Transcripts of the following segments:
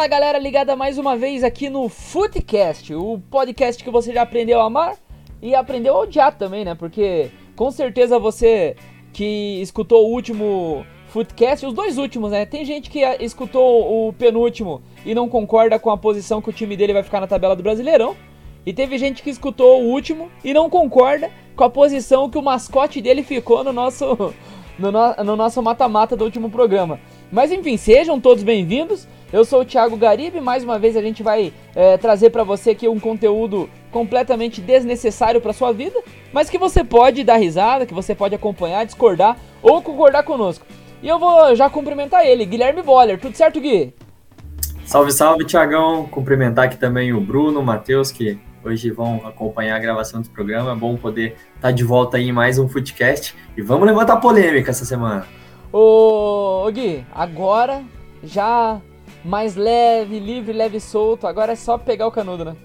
Fala galera, ligada mais uma vez aqui no Footcast, o podcast que você já aprendeu a amar e aprendeu a odiar também, né? Porque com certeza você que escutou o último Footcast, os dois últimos, né? Tem gente que escutou o penúltimo e não concorda com a posição que o time dele vai ficar na tabela do Brasileirão. E teve gente que escutou o último e não concorda com a posição que o mascote dele ficou no nosso no, no, no nosso mata-mata do último programa. Mas enfim, sejam todos bem-vindos. Eu sou o Thiago Garibe, mais uma vez a gente vai é, trazer para você aqui um conteúdo completamente desnecessário para sua vida, mas que você pode dar risada, que você pode acompanhar, discordar ou concordar conosco. E eu vou já cumprimentar ele, Guilherme Boller. Tudo certo, Gui? Salve, salve, Tiagão. Cumprimentar aqui também o Bruno, o Matheus, que hoje vão acompanhar a gravação do programa. É bom poder estar tá de volta aí em mais um Footcast. E vamos levantar polêmica essa semana. Ô, ô Gui, agora já mais leve, livre, leve e solto. Agora é só pegar o canudo, né?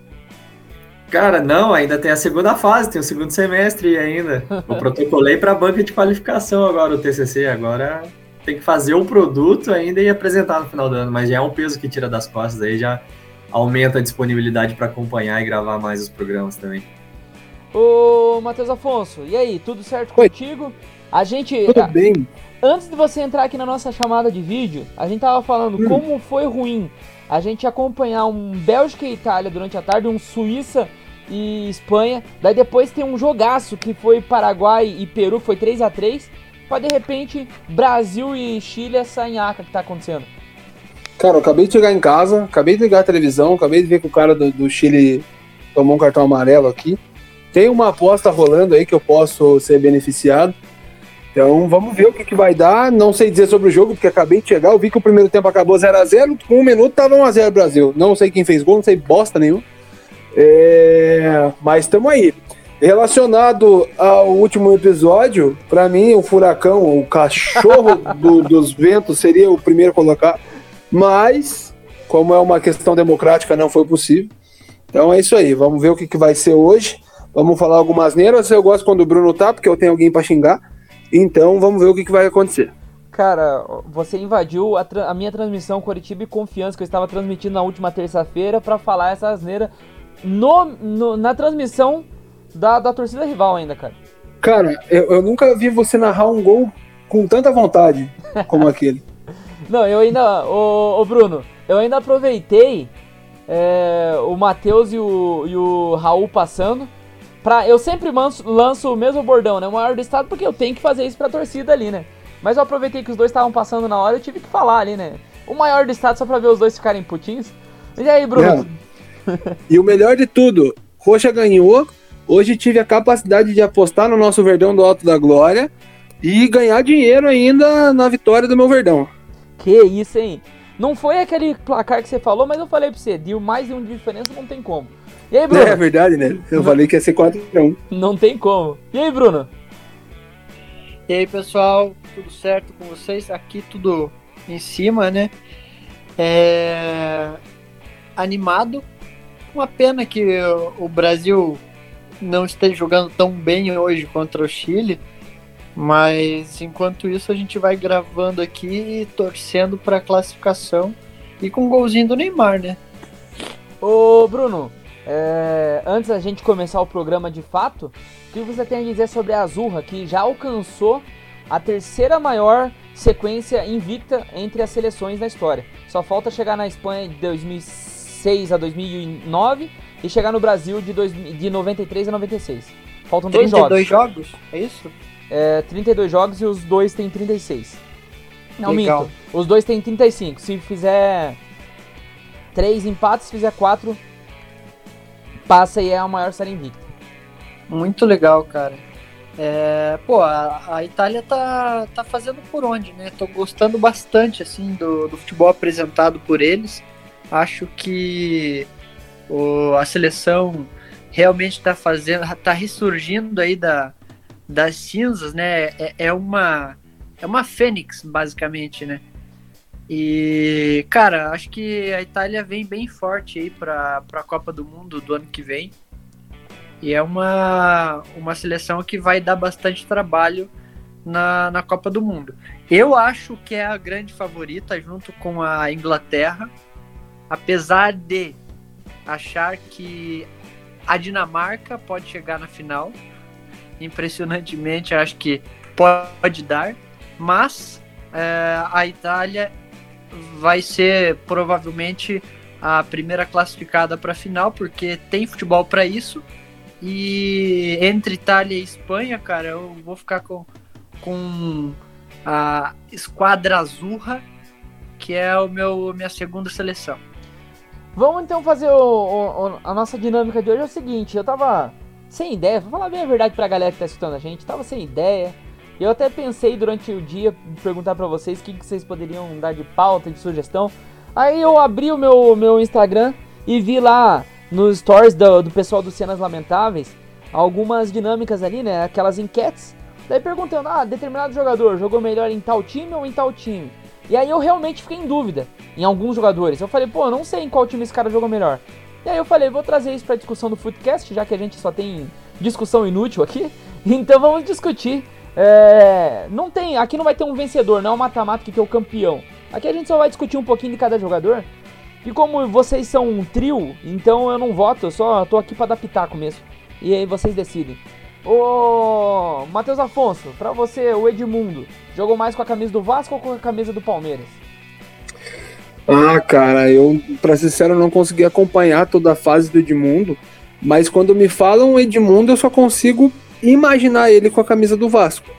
Cara, não, ainda tem a segunda fase, tem o segundo semestre ainda. Eu protocolei para a banca de qualificação agora, o TCC. Agora tem que fazer o produto ainda e apresentar no final do ano, mas já é um peso que tira das costas aí, já aumenta a disponibilidade para acompanhar e gravar mais os programas também. Ô, Matheus Afonso, e aí, tudo certo Oi. contigo? A gente. Tudo bem. Antes de você entrar aqui na nossa chamada de vídeo, a gente tava falando hum. como foi ruim a gente acompanhar um Bélgica e Itália durante a tarde, um Suíça e Espanha. Daí depois tem um jogaço que foi Paraguai e Peru, que foi 3 a 3 Pra de repente Brasil e Chile essa nhaca que tá acontecendo. Cara, eu acabei de chegar em casa, acabei de ligar a televisão, acabei de ver que o cara do, do Chile tomou um cartão amarelo aqui. Tem uma aposta rolando aí que eu posso ser beneficiado. Então vamos ver o que, que vai dar. Não sei dizer sobre o jogo, porque acabei de chegar. Eu vi que o primeiro tempo acabou 0x0. Com um minuto tava 1x0 Brasil. Não sei quem fez gol, não sei bosta nenhum. É... Mas estamos aí. Relacionado ao último episódio, para mim o furacão, o cachorro do, dos ventos seria o primeiro a colocar. Mas, como é uma questão democrática, não foi possível. Então é isso aí. Vamos ver o que, que vai ser hoje. Vamos falar algumas neiras. Eu gosto quando o Bruno tá, porque eu tenho alguém para xingar. Então vamos ver o que, que vai acontecer. Cara, você invadiu a, a, minha transmissão Curitiba e Confiança que eu estava transmitindo na última terça-feira para falar essa asneira no, no, na transmissão da, da torcida rival ainda, cara. Cara, eu, eu nunca vi você narrar um gol com tanta vontade como aquele. Não, eu ainda. Ô, ô Bruno, eu ainda aproveitei é, o Matheus e o, e o Raul passando Pra, eu sempre lanço, lanço o mesmo bordão, né? O maior do estado, porque eu tenho que fazer isso pra torcida ali, né? Mas eu aproveitei que os dois estavam passando na hora, eu tive que falar ali, né? O maior do estado só pra ver os dois ficarem putinhos. E aí, Bruno? e o melhor de tudo, Roxa ganhou. Hoje tive a capacidade de apostar no nosso Verdão do Alto da Glória e ganhar dinheiro ainda na vitória do meu Verdão. Que isso, hein? Não foi aquele placar que você falou, mas eu falei pra você, deu mais de um de diferença, não tem como. E aí, Bruno? É verdade, né? Eu falei que ia ser 4x1. Não tem como. E aí, Bruno? E aí, pessoal, tudo certo com vocês? Aqui tudo em cima, né? É... Animado. Uma pena que o Brasil não esteja jogando tão bem hoje contra o Chile. Mas enquanto isso, a gente vai gravando aqui e torcendo para a classificação. E com um golzinho do Neymar, né? Ô, Bruno, é, antes da gente começar o programa de fato, o que você tem a dizer sobre a Azurra, que já alcançou a terceira maior sequência invicta entre as seleções na história? Só falta chegar na Espanha de 2006 a 2009 e chegar no Brasil de, dois, de 93 a 96. Faltam dois jogos. 32 jogos? É isso? É, 32 jogos e os dois têm 36. Não, Legal. minto. Os dois têm 35. Se fizer três empates, se fizer quatro, passa e é a maior série invicta. Muito legal, cara. É, pô, a, a, Itália tá, tá fazendo por onde, né? Tô gostando bastante, assim, do, do futebol apresentado por eles. Acho que o, a seleção realmente tá fazendo, tá ressurgindo aí da, das cinzas, né? É, é uma é uma fênix, basicamente, né? E, cara, acho que a Itália vem bem forte aí para a Copa do Mundo do ano que vem. E é uma, uma seleção que vai dar bastante trabalho na, na Copa do Mundo. Eu acho que é a grande favorita junto com a Inglaterra. apesar de achar que a Dinamarca pode chegar na final, impressionantemente acho que pode dar, mas é, a Itália vai ser provavelmente a primeira classificada para a final, porque tem futebol para isso. E entre Itália e Espanha, cara, eu vou ficar com, com a Esquadra Azurra, que é o meu minha segunda seleção. Vamos então fazer o, o, a nossa dinâmica de hoje. É o seguinte: eu tava sem ideia, vou falar bem a verdade pra galera que tá escutando a gente, tava sem ideia. Eu até pensei durante o dia perguntar para vocês o que, que vocês poderiam dar de pauta, de sugestão. Aí eu abri o meu, meu Instagram e vi lá nos stories do, do pessoal do Cenas Lamentáveis algumas dinâmicas ali, né? Aquelas enquetes. Daí perguntando, ah, determinado jogador jogou melhor em tal time ou em tal time? E aí eu realmente fiquei em dúvida em alguns jogadores. Eu falei, pô, eu não sei em qual time esse cara jogou melhor. E aí eu falei, vou trazer isso pra discussão do Footcast, já que a gente só tem discussão inútil aqui. Então vamos discutir. É, não tem, aqui não vai ter um vencedor, não é um mata-mata que é o campeão. Aqui a gente só vai discutir um pouquinho de cada jogador. E como vocês são um trio, então eu não voto, eu só tô aqui para dar pitaco mesmo. E aí vocês decidem. Ô, Matheus Afonso, pra você, o Edmundo, jogou mais com a camisa do Vasco ou com a camisa do Palmeiras? Ah, cara, eu, pra ser sincero, não consegui acompanhar toda a fase do Edmundo, mas quando me falam Edmundo, eu só consigo imaginar ele com a camisa do Vasco.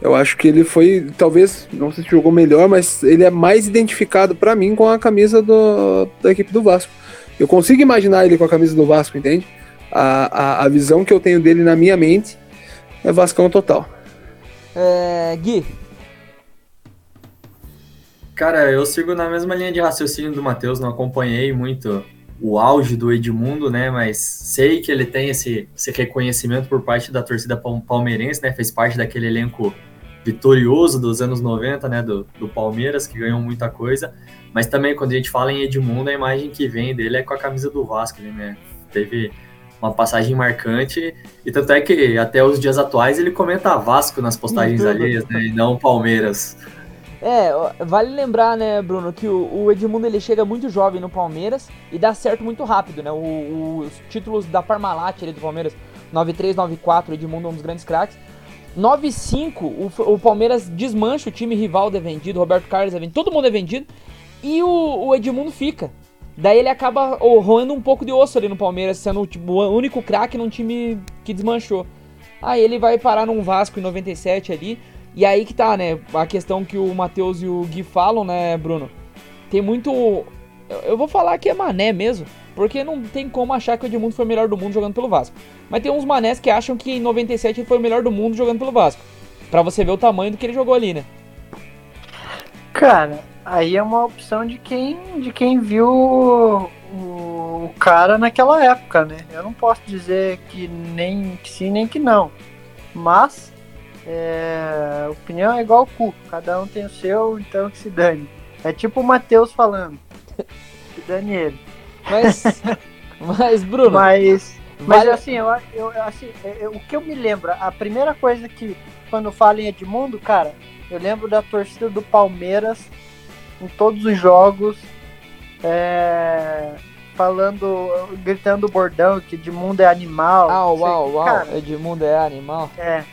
Eu acho que ele foi, talvez, não sei se jogou melhor, mas ele é mais identificado para mim com a camisa do, da equipe do Vasco. Eu consigo imaginar ele com a camisa do Vasco, entende? A, a, a visão que eu tenho dele na minha mente é Vascão total. É, Gui, Cara, eu sigo na mesma linha de raciocínio do Matheus, não acompanhei muito o auge do Edmundo, né? Mas sei que ele tem esse, esse reconhecimento por parte da torcida palmeirense, né? Fez parte daquele elenco vitorioso dos anos 90, né? Do, do Palmeiras, que ganhou muita coisa. Mas também, quando a gente fala em Edmundo, a imagem que vem dele é com a camisa do Vasco, né? Teve uma passagem marcante, e tanto é que até os dias atuais ele comenta Vasco nas postagens alheias, né? E não Palmeiras. É, vale lembrar, né, Bruno, que o, Edmundo ele chega muito jovem no Palmeiras e dá certo muito rápido, né? O, o, os títulos da Parmalat ali do Palmeiras, 9-3, 9-4, o Edmundo é um dos grandes craques. 9-5, o, o, Palmeiras desmancha o time rival é vendido, Roberto Carlos é vendido, todo mundo é vendido e o, Edmundo fica. Daí ele acaba roendo um pouco de osso ali no Palmeiras, sendo tipo, o único craque num time que desmanchou. Aí ele vai parar num Vasco em 97 ali e aí que tá, né? A questão que o Matheus e o Gui falam, né, Bruno? Tem muito. Eu vou falar que é mané mesmo. Porque não tem como achar que o Edmundo foi o melhor do mundo jogando pelo Vasco. Mas tem uns manés que acham que em 97 ele foi o melhor do mundo jogando pelo Vasco. Pra você ver o tamanho do que ele jogou ali, né? Cara, aí é uma opção de quem, de quem viu o, cara naquela época, né? Eu não posso dizer que nem que sim nem que não. Mas é, opinião é igual o cu, cada um tem o seu, então que se dane. É tipo o Matheus falando. Que dane ele. Mas, mas Bruno. Mas, mas vale... assim, eu, eu, assim eu, o que eu me lembro, a primeira coisa que, quando falo em Edmundo, cara, eu lembro da torcida do Palmeiras em todos os jogos. É, falando, gritando o bordão que Edmundo é animal. Ah, uau, uau, Edmundo é animal. É.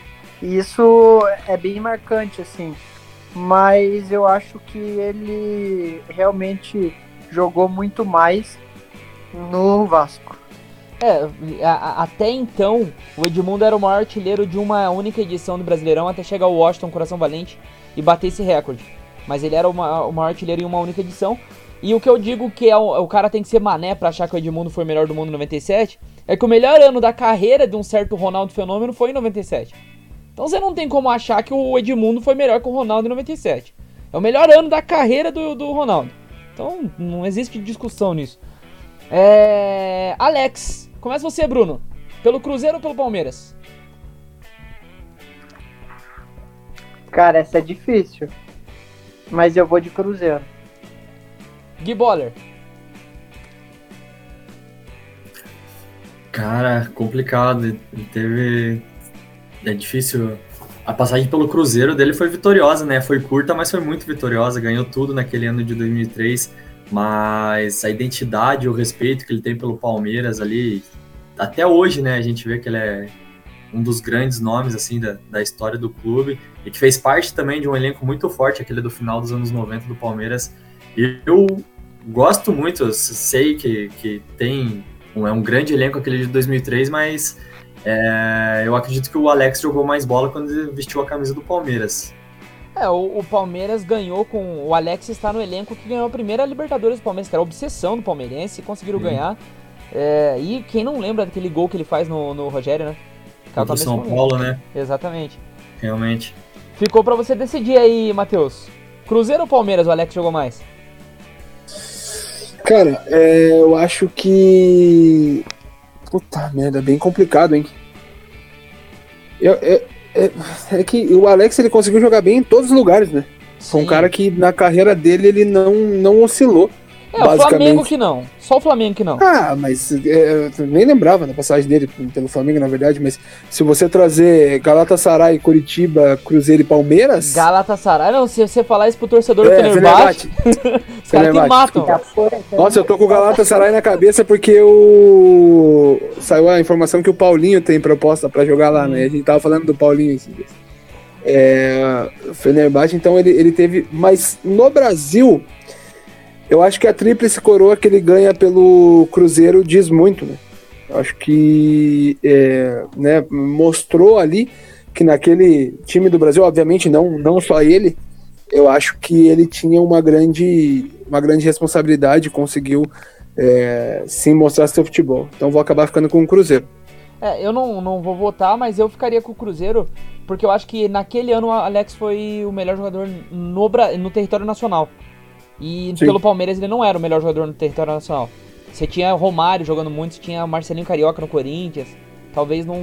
Isso é bem marcante, assim. Mas eu acho que ele realmente jogou muito mais no Vasco. É, a, até então, o Edmundo era o maior artilheiro de uma única edição do Brasileirão até chegar o Washington Coração Valente e bater esse recorde. Mas ele era maior, o maior artilheiro em uma única edição. E o que eu digo que é o, o cara tem que ser mané para achar que o Edmundo foi o melhor do mundo em 97 é que o melhor ano da carreira de um certo Ronaldo Fenômeno foi em 97. Então você não tem como achar que o Edmundo foi melhor que o Ronaldo em 97. É o melhor ano da carreira do, do Ronaldo. Então não existe discussão nisso. É... Alex, começa você, Bruno. Pelo Cruzeiro ou pelo Palmeiras? Cara, essa é difícil. Mas eu vou de Cruzeiro. Gui Boller. Cara, complicado. Teve é difícil. A passagem pelo Cruzeiro dele foi vitoriosa, né? Foi curta, mas foi muito vitoriosa. Ganhou tudo naquele ano de 2003. mas a identidade, o respeito que ele tem pelo Palmeiras ali, até hoje, né, a gente vê que ele é um dos grandes nomes assim da, da história do clube e que fez parte também de um elenco muito forte, aquele do final dos anos 90 do Palmeiras. E eu gosto muito, sei que, que tem um, é um grande elenco aquele de 2003, mas é, eu acredito que o Alex jogou mais bola quando ele vestiu a camisa do Palmeiras. É, o, o, Palmeiras ganhou com. O Alex está no elenco que ganhou a primeira Libertadores do Palmeiras, que era a obsessão do palmeirense, conseguiram ganhar. É, e quem não lembra daquele gol que ele faz no, no Rogério, né? Contra São Paulo, né? Exatamente. Realmente. Ficou para você decidir aí, Matheus. Cruzeiro ou Palmeiras o Alex jogou mais? Cara, é, eu acho que. Puta merda, bem complicado, hein? Eu, é, é, que o Alex ele conseguiu jogar bem em todos os lugares, né? Foi um cara que na carreira dele ele não, não oscilou. É, o Flamengo que não. Só o Flamengo que não. Ah, mas é, eu nem lembrava da passagem dele pelo Flamengo, na verdade, mas se você trazer Galatasaray, Curitiba, Cruzeiro e Palmeiras. Galatasaray, não, se você falar isso pro torcedor é, do Fenerbahçe, os caras te matam. Nossa, eu tô com o Galatasaray na cabeça porque o. Saiu a informação que o Paulinho tem proposta pra jogar lá, né? A gente tava falando do Paulinho esses dias. É, Fenerbahçe, então ele, ele teve. Mas no Brasil, eu acho que a tríplice coroa que ele ganha pelo Cruzeiro diz muito, né? Eu acho que é, né, mostrou ali que naquele time do Brasil, obviamente não, não só ele, eu acho que ele tinha uma grande, uma grande responsabilidade, conseguiu é, sim mostrar seu futebol. Então vou acabar ficando com o Cruzeiro. É, eu não, não vou votar, mas eu ficaria com o Cruzeiro, porque eu acho que naquele ano o Alex foi o melhor jogador no, no território nacional. E Sim. pelo Palmeiras ele não era o melhor jogador no território nacional. Você tinha Romário jogando muito, você tinha Marcelinho Carioca no Corinthians. Talvez não.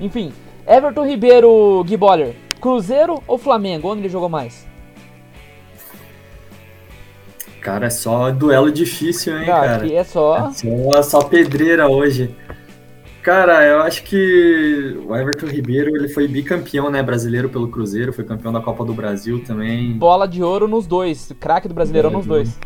Enfim. Everton Ribeiro, Gui Boller, Cruzeiro ou Flamengo? Onde ele jogou mais? Cara, é só duelo difícil, hein, cara? é só. É só, só pedreira hoje. Cara, eu acho que o Everton Ribeiro ele foi bicampeão, né, brasileiro pelo Cruzeiro, foi campeão da Copa do Brasil também. Bola de ouro nos dois, craque do Brasileirão nos dois.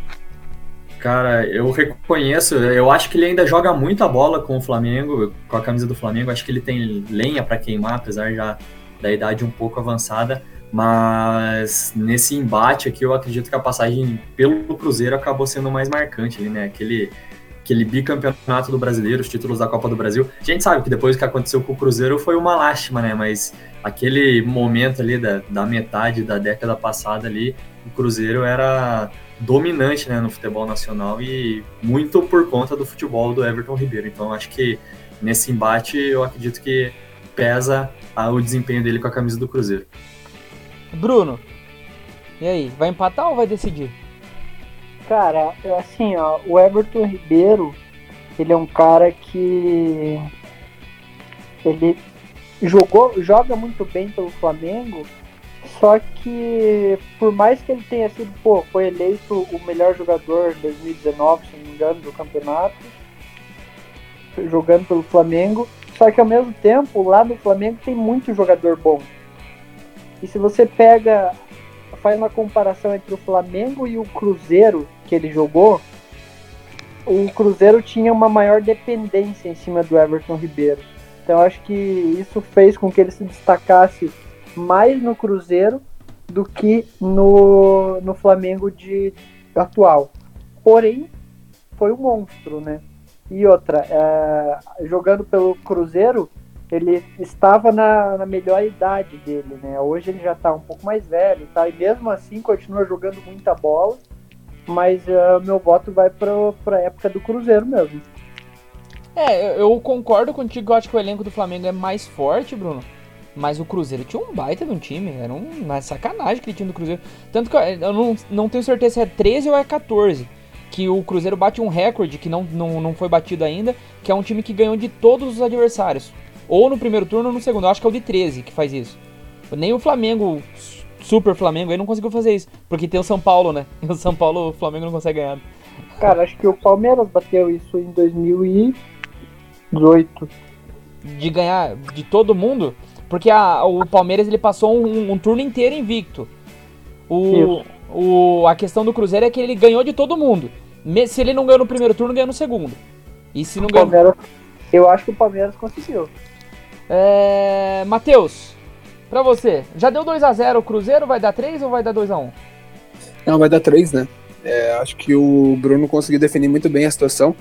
Cara, eu reconheço, eu acho que ele ainda joga muita bola com o Flamengo, com a camisa do Flamengo, acho que ele tem lenha para queimar, apesar já da idade um pouco avançada, mas nesse embate aqui eu acredito que a passagem pelo Cruzeiro acabou sendo mais marcante ali, né? Aquele aquele bicampeonato do brasileiro, os títulos da Copa do Brasil. A gente sabe que depois que aconteceu com o Cruzeiro foi uma lástima, né? Mas aquele momento ali da, da metade da década passada ali, o Cruzeiro era dominante né, no futebol nacional e muito por conta do futebol do Everton Ribeiro. Então acho que nesse embate eu acredito que pesa o desempenho dele com a camisa do Cruzeiro. Bruno, e aí, vai empatar ou vai decidir? Cara, assim, ó, o Everton Ribeiro, ele é um cara que ele jogou, joga muito bem pelo Flamengo, só que por mais que ele tenha sido, pô, foi eleito o melhor jogador em 2019, se não me engano, do campeonato, jogando pelo Flamengo, só que ao mesmo tempo, lá no Flamengo tem muito jogador bom. E se você pega, faz uma comparação entre o Flamengo e o Cruzeiro, que ele jogou, o Cruzeiro tinha uma maior dependência em cima do Everton Ribeiro. Então acho que isso fez com que ele se destacasse mais no Cruzeiro do que no, no Flamengo de atual. Porém, foi um monstro, né? E outra, é, jogando pelo Cruzeiro, ele estava na, na, melhor idade dele, né? Hoje ele já está um pouco mais velho, tá? E mesmo assim continua jogando muita bola mas uh, meu voto vai para a época do Cruzeiro mesmo. É, eu concordo contigo, eu acho que o elenco do Flamengo é mais forte, Bruno. Mas o Cruzeiro tinha um baita de um time, era uma sacanagem que ele tinha do Cruzeiro. Tanto que eu não, não tenho certeza se é 13 ou é 14. Que o Cruzeiro bate um recorde que não, não, não foi batido ainda, que é um time que ganhou de todos os adversários. Ou no primeiro turno ou no segundo. Eu acho que é o de 13 que faz isso. Nem o Flamengo super Flamengo aí não conseguiu fazer isso. Porque tem o São Paulo, né? E o São Paulo, o Flamengo não consegue ganhar. Cara, acho que o Palmeiras bateu isso em 2018. De ganhar de todo mundo? Porque a, o Palmeiras ele passou um, um turno inteiro invicto. O, O, a questão do Cruzeiro é que ele ganhou de todo mundo. Se ele não ganhou no primeiro turno, ganhou no segundo. E se não ganhou. Eu acho que o Palmeiras conseguiu. É. Matheus, pra você, já deu 2x0 o Cruzeiro? Vai dar 3 ou vai dar 2x1? Não, vai dar três, né? É, acho que o Bruno conseguiu definir muito bem a situação.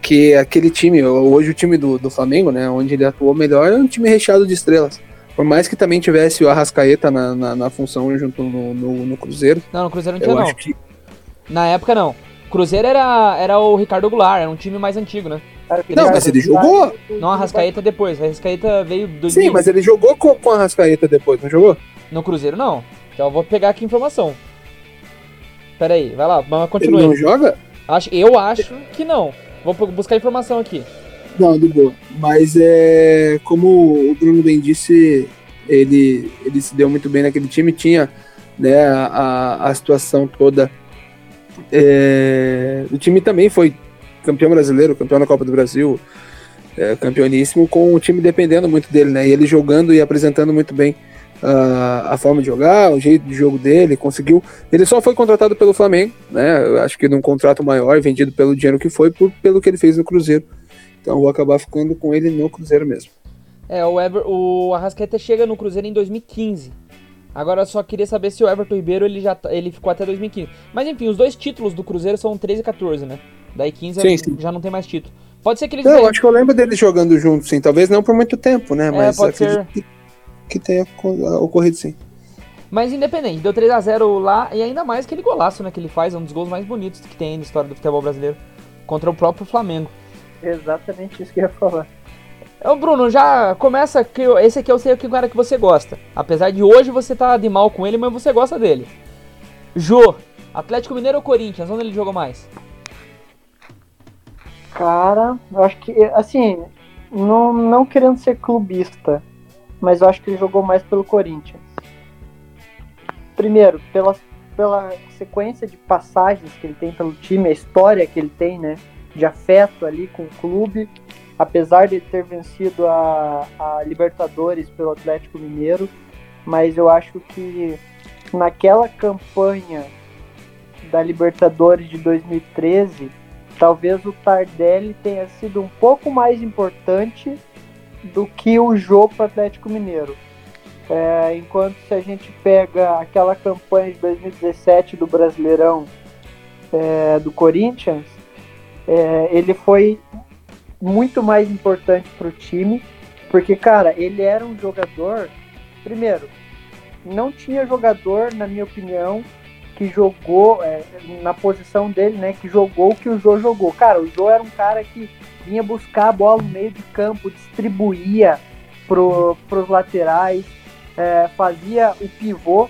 Que aquele time, hoje o time do, do Flamengo, né? Onde ele atuou melhor, é um time recheado de estrelas. Por mais que também tivesse o Arrascaeta na, na, na função junto no, no, no Cruzeiro, Não, no Cruzeiro não tinha não. que. Na época não. Cruzeiro era, era o Ricardo Goulart, era um time mais antigo, né? Não, mas ele jogou. Não a Rascaeta depois. A Rascaeta veio do Sim, mas ele jogou com, com a Arrascaeta depois, não jogou? no Cruzeiro não. Então eu vou pegar aqui a informação. Pera aí, vai lá, mas Ele continue. não joga? Acho, eu acho que não. Vou buscar informação aqui. Não, de boa. Mas é como o Bruno bem disse, ele, ele se deu muito bem naquele time, tinha né, a, a situação toda. É, o time também foi campeão brasileiro, campeão da Copa do Brasil, é, campeoníssimo, com o time dependendo muito dele, né? E ele jogando e apresentando muito bem ah, a forma de jogar, o jeito de jogo dele, conseguiu. Ele só foi contratado pelo Flamengo, né? Eu acho que num contrato maior, vendido pelo dinheiro que foi, por, pelo que ele fez no Cruzeiro. Então vou acabar ficando com ele no Cruzeiro mesmo. É, o, Ever, o chega no Cruzeiro em 2015. Agora eu só queria saber se o Everton Ribeiro ele já tá- ele ficou até 2015. Mas enfim, os dois títulos do Cruzeiro são 13 e 14, né? Daí 15 Sim, sim. já não tem mais título. Pode ser que eles Não, eu ganhem- acho que eu lembro deles jogando juntos, sim. Talvez não por muito tempo, né? Mas pode acredito que, que tenha co- ocorrido sim. Mas independente, deu 3x0 lá e ainda mais aquele golaço né, que ele faz, é um dos gols mais bonitos que tem na história do futebol brasileiro. Contra o próprio Flamengo. Exatamente isso que eu ia falar. Ô Bruno, já começa que esse aqui eu sei que cara que você gosta. Apesar de hoje você tá de mal com ele, mas você gosta dele. Jô, Atlético Mineiro ou Corinthians? Onde ele jogou mais? Cara, eu acho que, assim, não, não querendo ser clubista, mas eu acho que ele jogou mais pelo Corinthians. Primeiro, pela, pela sequência de passagens que ele tem pelo time, a história que ele tem, né, de afeto ali com o clube, apesar de ter vencido a, a Libertadores pelo Atlético Mineiro, mas eu acho que naquela campanha da Libertadores de 2013, talvez o Tardelli tenha sido um pouco mais importante do que o jogo para o Atlético Mineiro. É, enquanto se a gente pega aquela campanha de 2017 do Brasileirão é, do Corinthians, é, ele foi muito mais importante para o time, porque, cara, ele era um jogador. Primeiro, não tinha jogador, na minha opinião, que jogou é, na posição dele, né? Que jogou o que o Jô jogou. Cara, o Jô era um cara que vinha buscar a bola no meio de campo, distribuía pro, pros laterais, é, fazia o pivô,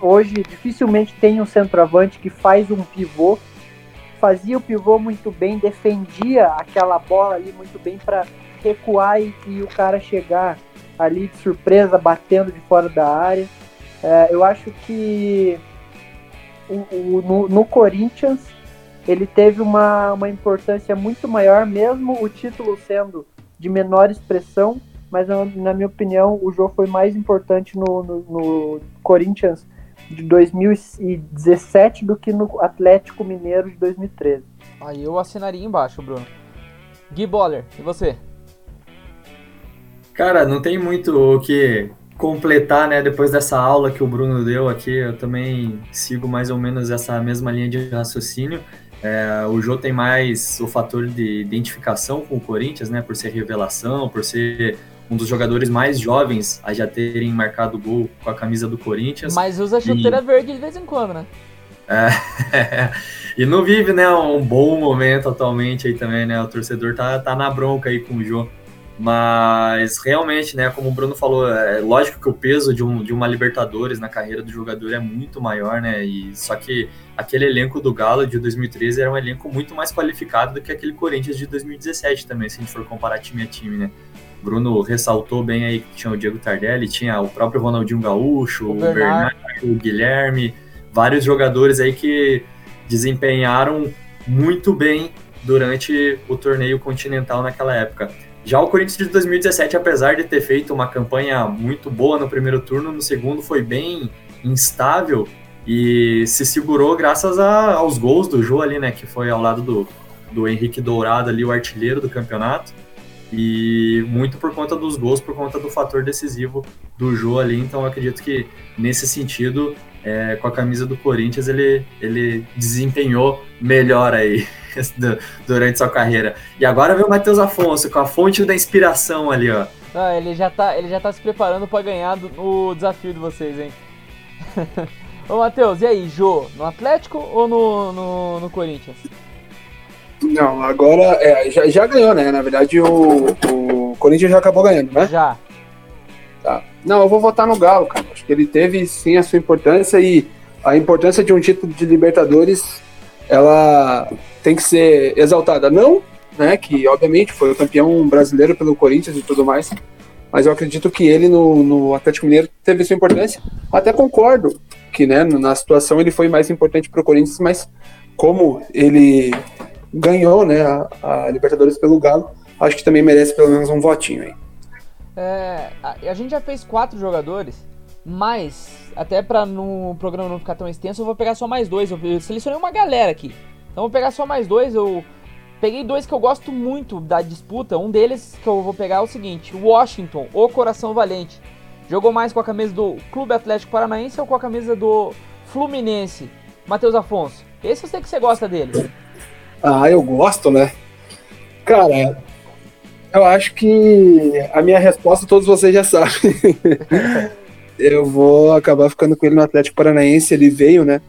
hoje dificilmente tem um centroavante que faz um pivô. Fazia o pivô muito bem, defendia aquela bola ali muito bem para recuar e, e o cara chegar ali de surpresa, batendo de fora da área. É, eu acho que o, o- no, no Corinthians ele teve uma, uma importância muito maior, mesmo o título sendo de menor expressão, mas na, na minha opinião o jogo foi mais importante no, no, no Corinthians de 2017 do que no Atlético Mineiro de 2013. Aí eu assinaria embaixo, Bruno. Gui Boller, e você? Cara, não tem muito o que completar, né? Depois dessa aula que o Bruno deu aqui, eu também sigo mais ou menos essa mesma linha de raciocínio. É, o Jô tem mais o fator de identificação com o Corinthians, né? Por ser revelação, por ser um dos jogadores mais jovens a já terem marcado gol com a camisa do Corinthians. Mas usa chuteira verde de vez em quando, né? e não vive, né, um bom momento atualmente aí também, né? O torcedor tá, tá na bronca aí com o Jô. Mas realmente, né, como o Bruno falou, é lógico que o peso de, um, de uma Libertadores na carreira do jogador é muito maior, né? E só que aquele elenco do Galo de 2013 era um elenco muito mais qualificado do que aquele Corinthians de 2017 também, se a gente for comparar time a time, né? Bruno ressaltou bem aí que tinha o Diego Tardelli, tinha o próprio Ronaldinho Gaúcho, O o Bernardo. O Guilherme, vários jogadores aí que desempenharam muito bem durante o torneio continental naquela época. Já o Corinthians de 2017, apesar de ter feito uma campanha muito boa no primeiro turno, no segundo foi bem instável. e se segurou graças a, aos gols do Jô ali, né? Que foi ao lado do, do Henrique Dourado ali, o artilheiro do campeonato. E muito por conta dos gols, por conta do fator decisivo do Jô ali. Então eu acredito que nesse sentido, é, com a camisa do Corinthians, ele, ele desempenhou melhor aí durante sua carreira. E agora vem o Matheus Afonso com a fonte da inspiração ali, ó. Ah, ele já tá, ele já tá se preparando para ganhar o desafio de vocês, hein? Ô Matheus, e aí, Jô, no Atlético ou no, no, no Corinthians? Não, agora é, já, já ganhou, né? Na verdade, o, o Corinthians já acabou ganhando, né? Já. Tá. Não, eu vou votar no Galo, cara. Acho que ele teve sim a sua importância e a importância de um título de Libertadores, ela tem que ser exaltada. Não, né? Que obviamente foi o campeão brasileiro pelo Corinthians e tudo mais. Mas eu acredito que ele no, no Atlético Mineiro teve sua importância. Até concordo que, né, na situação ele foi mais importante para o Corinthians, mas como ele ganhou, né, a, a, Libertadores pelo Galo, acho que também merece pelo menos um votinho aí. É, a, a gente já fez quatro jogadores, mas até para no programa não ficar tão extenso, eu vou pegar só mais dois. Eu, eu selecionei uma galera aqui, então vou pegar só mais dois. Eu peguei dois que eu gosto muito da disputa. Um deles que eu vou pegar é o seguinte: Washington, o Coração Valente. Jogou mais com a camisa do Clube Atlético Paranaense ou com a camisa do Fluminense? Matheus Afonso. Esse eu sei que você gosta dele. Ah, eu gosto, né? Cara, eu acho que a minha resposta todos vocês já sabem. eu vou acabar ficando com ele no Atlético Paranaense. Ele veio, né?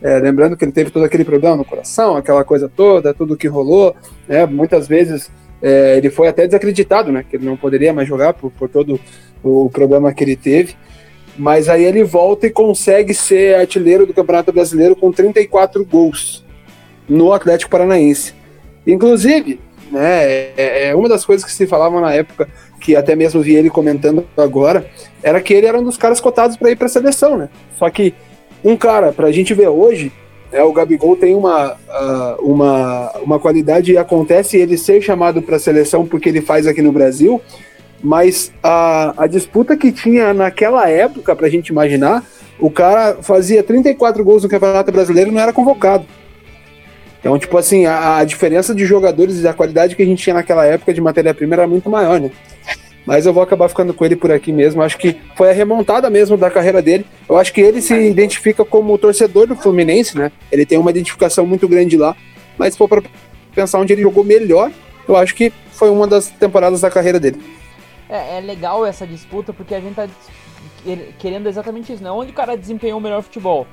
É, lembrando que ele teve todo aquele problema no coração, aquela coisa toda, tudo que rolou. Né? Muitas vezes é, ele foi até desacreditado, né? Que ele não poderia mais jogar por, por todo o problema que ele teve. Mas aí ele volta e consegue ser artilheiro do Campeonato Brasileiro com 34 gols no Atlético Paranaense. Inclusive, né, é, é uma das coisas que se falava na época, que até mesmo vi ele comentando agora, era que ele era um dos caras cotados para ir para a seleção, né? Só que um cara, para a gente ver hoje, é, o Gabigol tem uma, uh, uma, uma qualidade e acontece ele ser chamado para a seleção porque ele faz aqui no Brasil, mas a, a disputa que tinha naquela época, para a gente imaginar, o cara fazia 34 gols no Campeonato Brasileiro e não era convocado. Então, tipo assim, a, a diferença de jogadores e a qualidade que a gente tinha naquela época de matéria-prima era muito maior, né? Mas eu vou acabar ficando com ele por aqui mesmo. Acho que foi a remontada mesmo da carreira dele. Eu acho que ele se identifica como torcedor do Fluminense, né? Ele tem uma identificação muito grande lá. Mas se for para pensar onde ele jogou melhor, eu acho que foi uma das temporadas da carreira dele. É, é legal essa disputa porque a gente tá querendo exatamente isso, né? Onde o cara desempenhou o melhor futebol?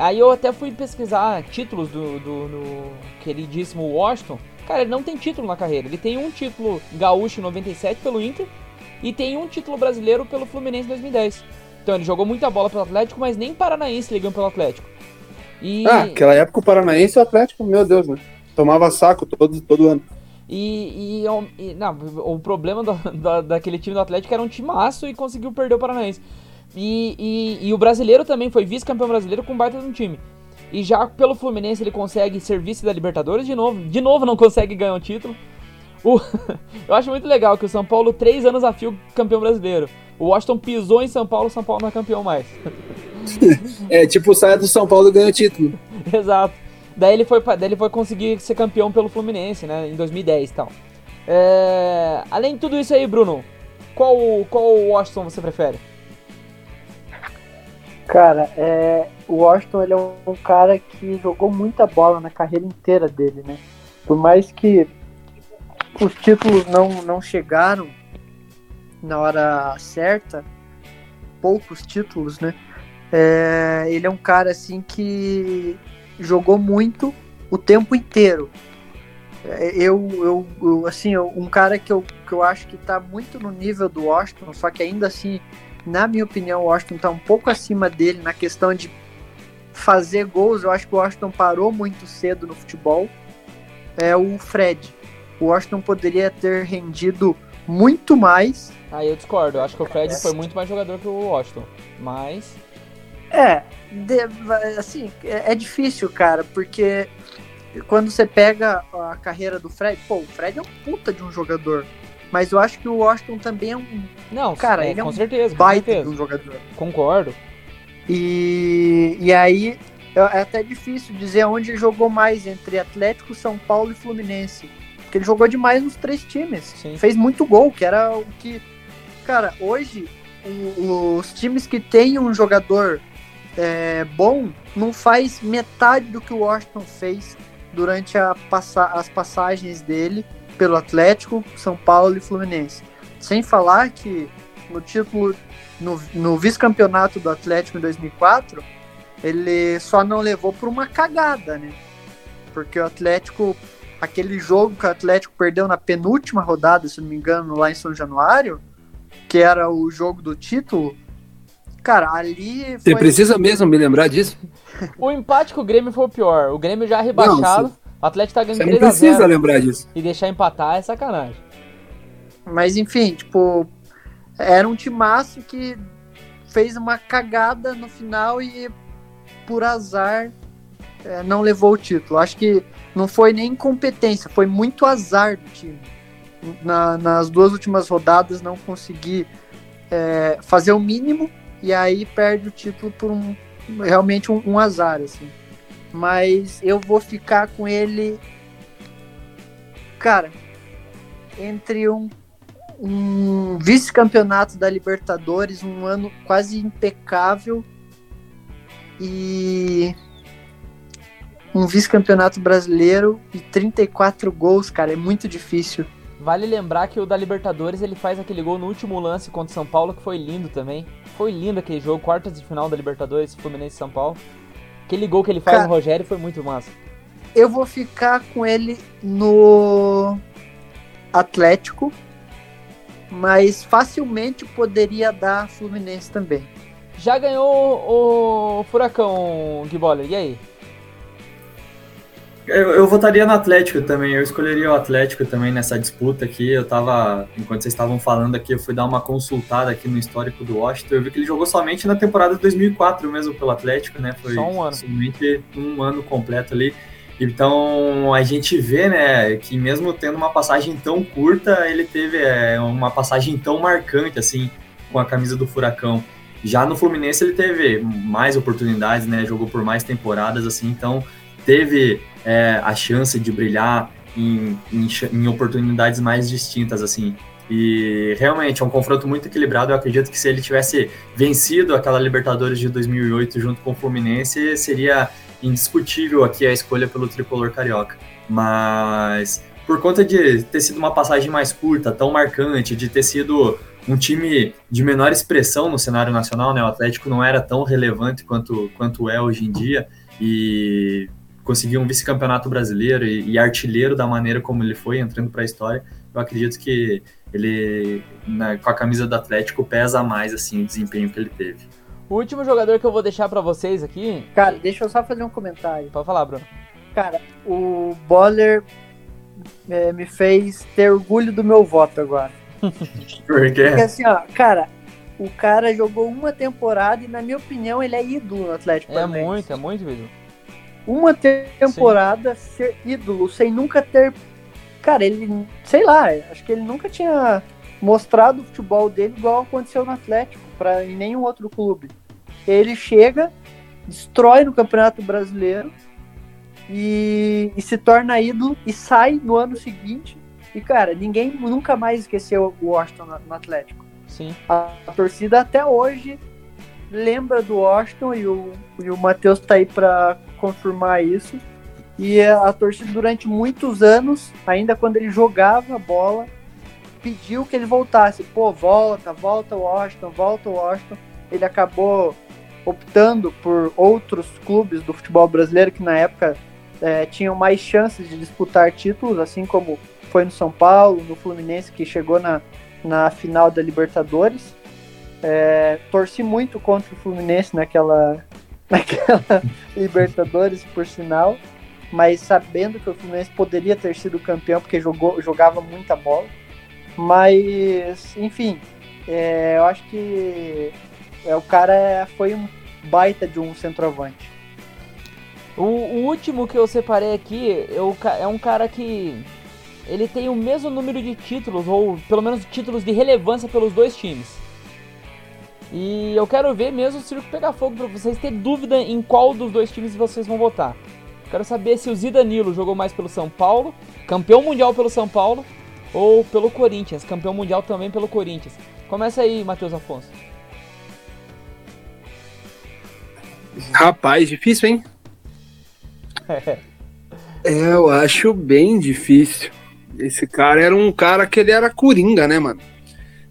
Aí eu até fui pesquisar títulos do, do, do queridíssimo Washington. Cara, ele não tem título na carreira. Ele tem um título gaúcho em 97 pelo Inter e tem um título brasileiro pelo Fluminense em 2010. Então ele jogou muita bola pelo Atlético, mas nem Paranaense ligando pelo Atlético. E... Ah, aquela época o Paranaense e o Atlético, meu Deus, né? Tomava saco todo, todo ano. E, e, e, não, o problema do, daquele time do Atlético era um timaço e conseguiu perder o Paranaense. E, e, e o brasileiro também foi vice-campeão brasileiro com baita de um time. E já pelo Fluminense ele consegue ser vice da Libertadores de novo. De novo não consegue ganhar o título. O, eu acho muito legal que o São Paulo, três anos a fio, campeão brasileiro. O Washington pisou em São Paulo, o São Paulo não é campeão mais. é tipo saia do São Paulo e ganha o título. Exato. Daí ele foi, daí ele foi conseguir ser campeão pelo Fluminense, né? Em 2010 e tal. É, além de tudo isso aí, Bruno, qual, qual Washington você prefere? Cara, é, o Washington ele é um cara que jogou muita bola na carreira inteira dele, né? Por mais que os títulos não, não chegaram na hora certa, poucos títulos, né? É, ele é um cara assim que jogou muito o tempo inteiro. É, eu, eu, eu assim, um cara que eu, que eu acho que tá muito no nível do Washington, só que ainda assim, na minha opinião, o Washington tá um pouco acima dele na questão de fazer gols. Eu acho que o Washington parou muito cedo no futebol. É o Fred. O Washington poderia ter rendido muito mais. Ah, eu discordo. Eu acho que o Fred foi muito mais jogador que o Washington. Mas é, de, assim, é, é, difícil, cara, porque quando você pega a carreira do Fred, pô, o Fred é um puta de um jogador. Mas eu acho que o Washington também é um. Não, cara, é, ele é com um certeza, baita certeza. de um jogador. Concordo. E, e aí é até difícil dizer onde ele jogou mais entre Atlético, São Paulo e Fluminense. Porque ele jogou demais nos três times. Sim. Fez muito gol, que era o que. Cara, hoje o- os times que têm um jogador é, bom não faz metade do que o Washington fez durante a as passagens dele pelo Atlético, São Paulo e Fluminense. Sem falar que no título, no, no vice-campeonato do Atlético em 2004, ele só não levou por uma cagada, né? Porque o Atlético, aquele jogo que o Atlético perdeu na penúltima rodada, se não me engano, lá em São Januário, que era o jogo do título, cara, ali Você foi... precisa mesmo me lembrar disso? O empate com o Grêmio foi o pior. O Grêmio já rebaixado. Não, o Atlético tá ganhando Você não 3 a 0 precisa lembrar disso. E deixar empatar é sacanagem. Mas enfim, tipo, era um timaço que fez uma cagada no final e por azar é, não levou o título. Acho que não foi nem incompetência, foi muito azar do time. Na- nas duas últimas rodadas não consegui é, fazer o mínimo e aí perde o título por um realmente um, um azar assim. Mas eu vou ficar com ele, cara, entre um um vice-campeonato da Libertadores, um ano quase impecável e um vice-campeonato brasileiro e 34 gols, cara, é muito difícil. Vale lembrar que o da Libertadores ele faz aquele gol no último lance contra o São Paulo que foi lindo também. Foi lindo aquele jogo, quartas de final da Libertadores, Fluminense e São Paulo. Aquele gol que ele faz Cara- no Rogério foi muito massa. Eu vou ficar com ele no Atlético, mas facilmente poderia dar Fluminense também. Já ganhou o Furacão, Guiboller, e aí? Eu, eu votaria no Atlético também, eu escolheria o Atlético também nessa disputa aqui. Eu tava, enquanto vocês estavam falando aqui, eu fui dar uma consultada aqui no histórico do Washington. Eu vi que ele jogou somente na temporada de 2004 mesmo pelo Atlético, né? Foi Só um ano. somente um ano completo ali. Então a gente vê, né, que mesmo tendo uma passagem tão curta, ele teve é, uma passagem tão marcante assim com a camisa do Furacão. Já no Fluminense ele teve mais oportunidades, né? Jogou por mais temporadas assim, então teve é, a chance de brilhar em, em, em oportunidades mais distintas assim. E realmente é um confronto muito equilibrado. Eu acredito que se ele tivesse vencido aquela Libertadores de 2008 junto com o Fluminense, seria indiscutível aqui a escolha pelo tricolor carioca. Mas por conta de ter sido uma passagem mais curta, tão marcante, de ter sido um time de menor expressão no cenário nacional, né? O Atlético não era tão relevante quanto, quanto é hoje em dia e conseguiu um vice-campeonato brasileiro e, e artilheiro da maneira como ele foi entrando para a história. Eu acredito que ele, na- com a camisa do Atlético, pesa mais assim o desempenho que ele teve. O último jogador que eu vou deixar pra vocês aqui. Cara, deixa eu só fazer um comentário. Pode falar, Bruno. Cara, o Boller é, me fez ter orgulho do meu voto agora. Porque Porque assim, ó, cara, o cara jogou uma temporada e, na minha opinião, ele é ídolo no Atlético É muito, é muito, Vitor. Uma temporada ser ídolo, sem nunca ter. Cara, ele, sei lá, acho que ele nunca tinha mostrado o futebol dele igual aconteceu no Atlético, pra, em nenhum outro clube. Ele chega, destrói no Campeonato Brasileiro e, e se torna ídolo e sai no ano seguinte. E, cara, ninguém nunca mais esqueceu o Washington no, no Atlético. Sim. A, a torcida até hoje lembra do Washington e o, e o Matheus tá aí para confirmar isso. E a, a torcida durante muitos anos, ainda quando ele jogava a bola, pediu que ele voltasse. Pô, volta, volta o Washington, volta o Washington. Ele acabou optando por outros clubes do futebol brasileiro que na época eh, tinham mais chances de disputar títulos, assim como foi no São Paulo, no Fluminense, que chegou na, na final da Libertadores. É, torci muito contra o Fluminense naquela, naquela Libertadores, por sinal, mas sabendo que o Fluminense poderia ter sido campeão porque jogou, jogava muita bola. Mas, enfim, é, eu acho que é, o cara foi um baita de um centroavante. O, o último que eu separei aqui eu, é um cara que ele tem o mesmo número de títulos, ou pelo menos títulos de relevância pelos dois times. E eu quero ver mesmo o circo pegar fogo para vocês ter dúvida em qual dos dois times vocês vão votar. Quero saber se o Zidanilo jogou mais pelo São Paulo, campeão mundial pelo São Paulo, ou pelo Corinthians, campeão mundial também pelo Corinthians. Começa aí, Matheus Afonso. Rapaz, difícil, hein? é, eu acho bem difícil. Esse cara era um cara que ele era coringa, né, mano?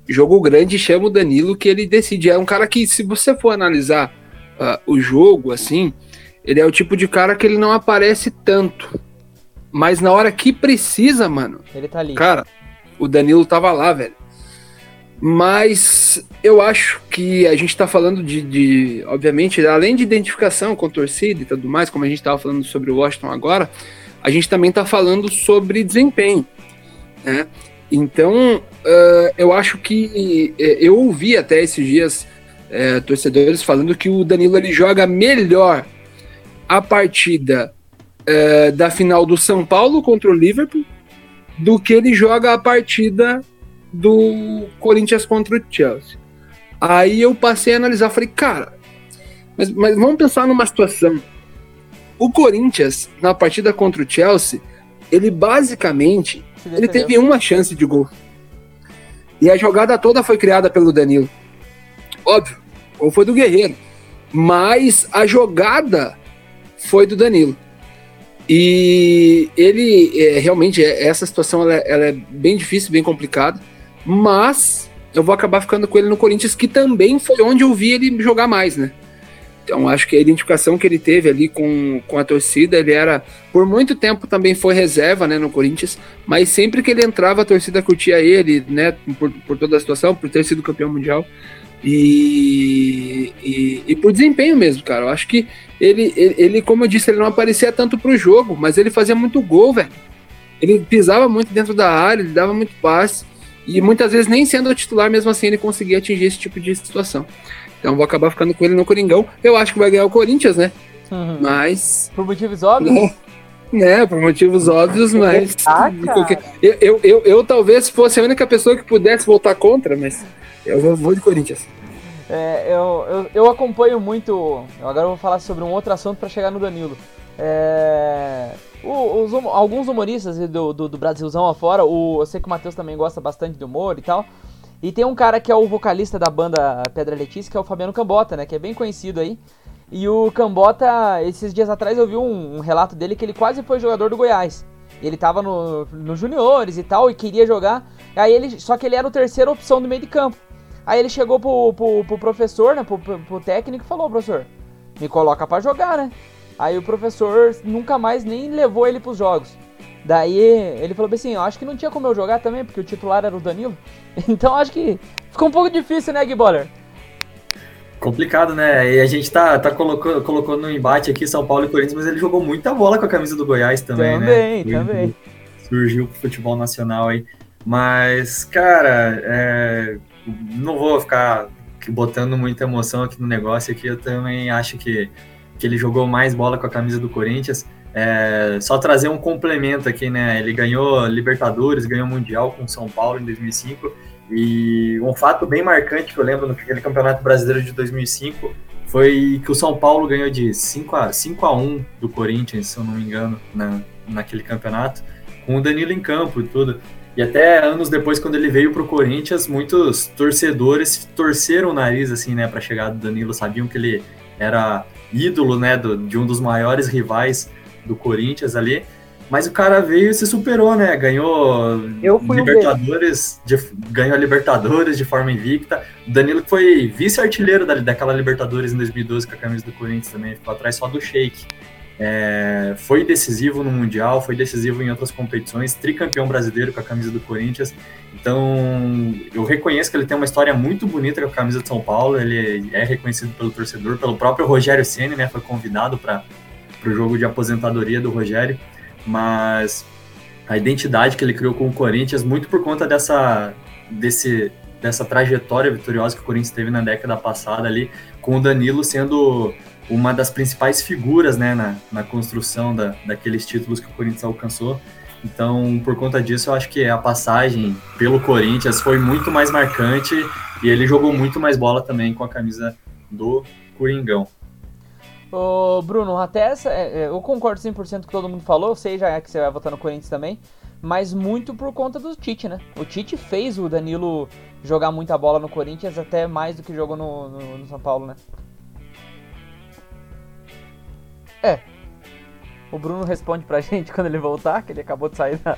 Jogo grande chama o Danilo que ele decide. É um cara que, se você for analisar uh, o jogo, assim, ele é o tipo de cara que ele não aparece tanto. Mas na hora que precisa, mano. Ele tá ali. Cara, o Danilo tava lá, velho. Mas eu acho que a gente está falando de, de, obviamente, além de identificação com torcida e tudo mais, como a gente estava falando sobre o Washington agora, a gente também está falando sobre desempenho. Né? Então, uh, eu acho que uh, eu ouvi até esses dias uh, torcedores falando que o Danilo ele joga melhor a partida eh, da final do São Paulo contra o Liverpool do que ele joga a partida do Corinthians contra o Chelsea. Aí eu passei a analisar, falei, cara, mas, mas vamos pensar numa situação. O Corinthians, na partida contra o Chelsea, ele basicamente ele teve uma chance de gol. E a jogada toda foi criada pelo Danilo. Óbvio, ou foi do Guerreiro. Mas a jogada foi do Danilo. E ele é, realmente, é, essa situação ela, ela é bem difícil, bem complicada mas eu vou acabar ficando com ele no Corinthians, que também foi onde eu vi ele jogar mais, né? Então acho que a identificação que ele teve ali com, com a torcida, ele era, por muito tempo também foi reserva, né, no Corinthians, mas sempre que ele entrava a torcida curtia ele, né, por, por toda a situação, por ter sido campeão mundial e, e, e por desempenho mesmo, cara. Eu acho que ele, ele, ele, como eu disse, ele não aparecia tanto pro jogo, mas ele fazia muito gol, velho. Ele pisava muito dentro da área, ele dava muito passe. E muitas vezes, nem sendo o titular, mesmo assim, ele conseguia atingir esse tipo de situação. Então vou acabar ficando com ele no Coringão. Eu acho que vai ganhar o Corinthians, né? Uhum. Mas. Por motivos óbvios? É, por motivos óbvios, mas. Ah, eu, eu, eu, eu, talvez fosse a única pessoa que pudesse voltar contra, mas eu vou de Corinthians. É, eu, eu, eu acompanho muito. Agora eu vou falar sobre um outro assunto para chegar no Danilo. É, os, alguns humoristas do, do, do, Brasilzão afora, o, eu sei que o Matheus também gosta bastante de humor e tal. E tem um cara que é o vocalista da banda Pedra Letícia, que é o Fabiano Cambota, né? Que é bem conhecido aí. E o Cambota, esses dias atrás eu vi um, um relato dele que ele quase foi jogador do Goiás. Ele tava no, no juniores e tal, e queria jogar. Aí ele, só que ele era o terceira opção do meio de campo. Aí ele chegou pro, pro, pro professor, né? Pro, pro, pro técnico e falou, professor, me coloca para jogar, né? Aí o professor nunca mais nem levou ele pros jogos. Daí ele falou assim, eu acho que não tinha como eu jogar também, porque o titular era o Danilo. Então acho que ficou um pouco difícil, né, Giboller? Complicado, né? E a gente tá, tá colocando, colocou no embate aqui São Paulo e Corinthians, mas ele jogou muita bola com a camisa do Goiás também, também né? Também, também. Surgiu pro futebol nacional aí. Mas, cara, é, não vou ficar botando muita emoção aqui no negócio aqui. Eu também acho que que ele jogou mais bola com a camisa do Corinthians. É, só trazer um complemento aqui, né? Ele ganhou Libertadores, ganhou Mundial com São Paulo em 2005. E um fato bem marcante que eu lembro naquele Campeonato Brasileiro de 2005 foi que o São Paulo ganhou de 5 a, 5 a 1 do Corinthians, se eu não me engano, na, naquele campeonato, com o Danilo em campo e tudo. E até anos depois, quando ele veio para o Corinthians, muitos torcedores torceram o nariz, assim, né, para a chegada do Danilo, sabiam que ele era ídolo, né, do, de um dos maiores rivais do Corinthians ali. Mas o cara veio e se superou, né? Ganhou Libertadores, de, ganhou a Libertadores de forma invicta. O Danilo foi vice-artilheiro da, daquela Libertadores em 2012 com a camisa do Corinthians também, ficou atrás só do Sheik. É, foi decisivo no Mundial, foi decisivo em outras competições, tricampeão brasileiro com a camisa do Corinthians. Então, eu reconheço que ele tem uma história muito bonita com a camisa de São Paulo. Ele é reconhecido pelo torcedor, pelo próprio Rogério Ceni, né? Foi convidado para o jogo de aposentadoria do Rogério, mas a identidade que ele criou com o Corinthians, muito por conta dessa, desse, dessa trajetória vitoriosa que o Corinthians teve na década passada ali, com o Danilo sendo uma das principais figuras né, na, na construção da, daqueles títulos que o Corinthians alcançou. Então, por conta disso, eu acho que a passagem pelo Corinthians foi muito mais marcante E ele jogou muito mais bola também com a camisa do Coringão. Ô, Bruno, até essa, é, é, eu concordo 100% com o que todo mundo falou, sei já que você vai votar no Corinthians também, mas muito por conta do Tite, né? O Tite fez o Danilo jogar muita bola no Corinthians, até mais do que jogou no, no, no São Paulo, né? É. O Bruno responde pra gente quando ele voltar, que ele acabou de sair da,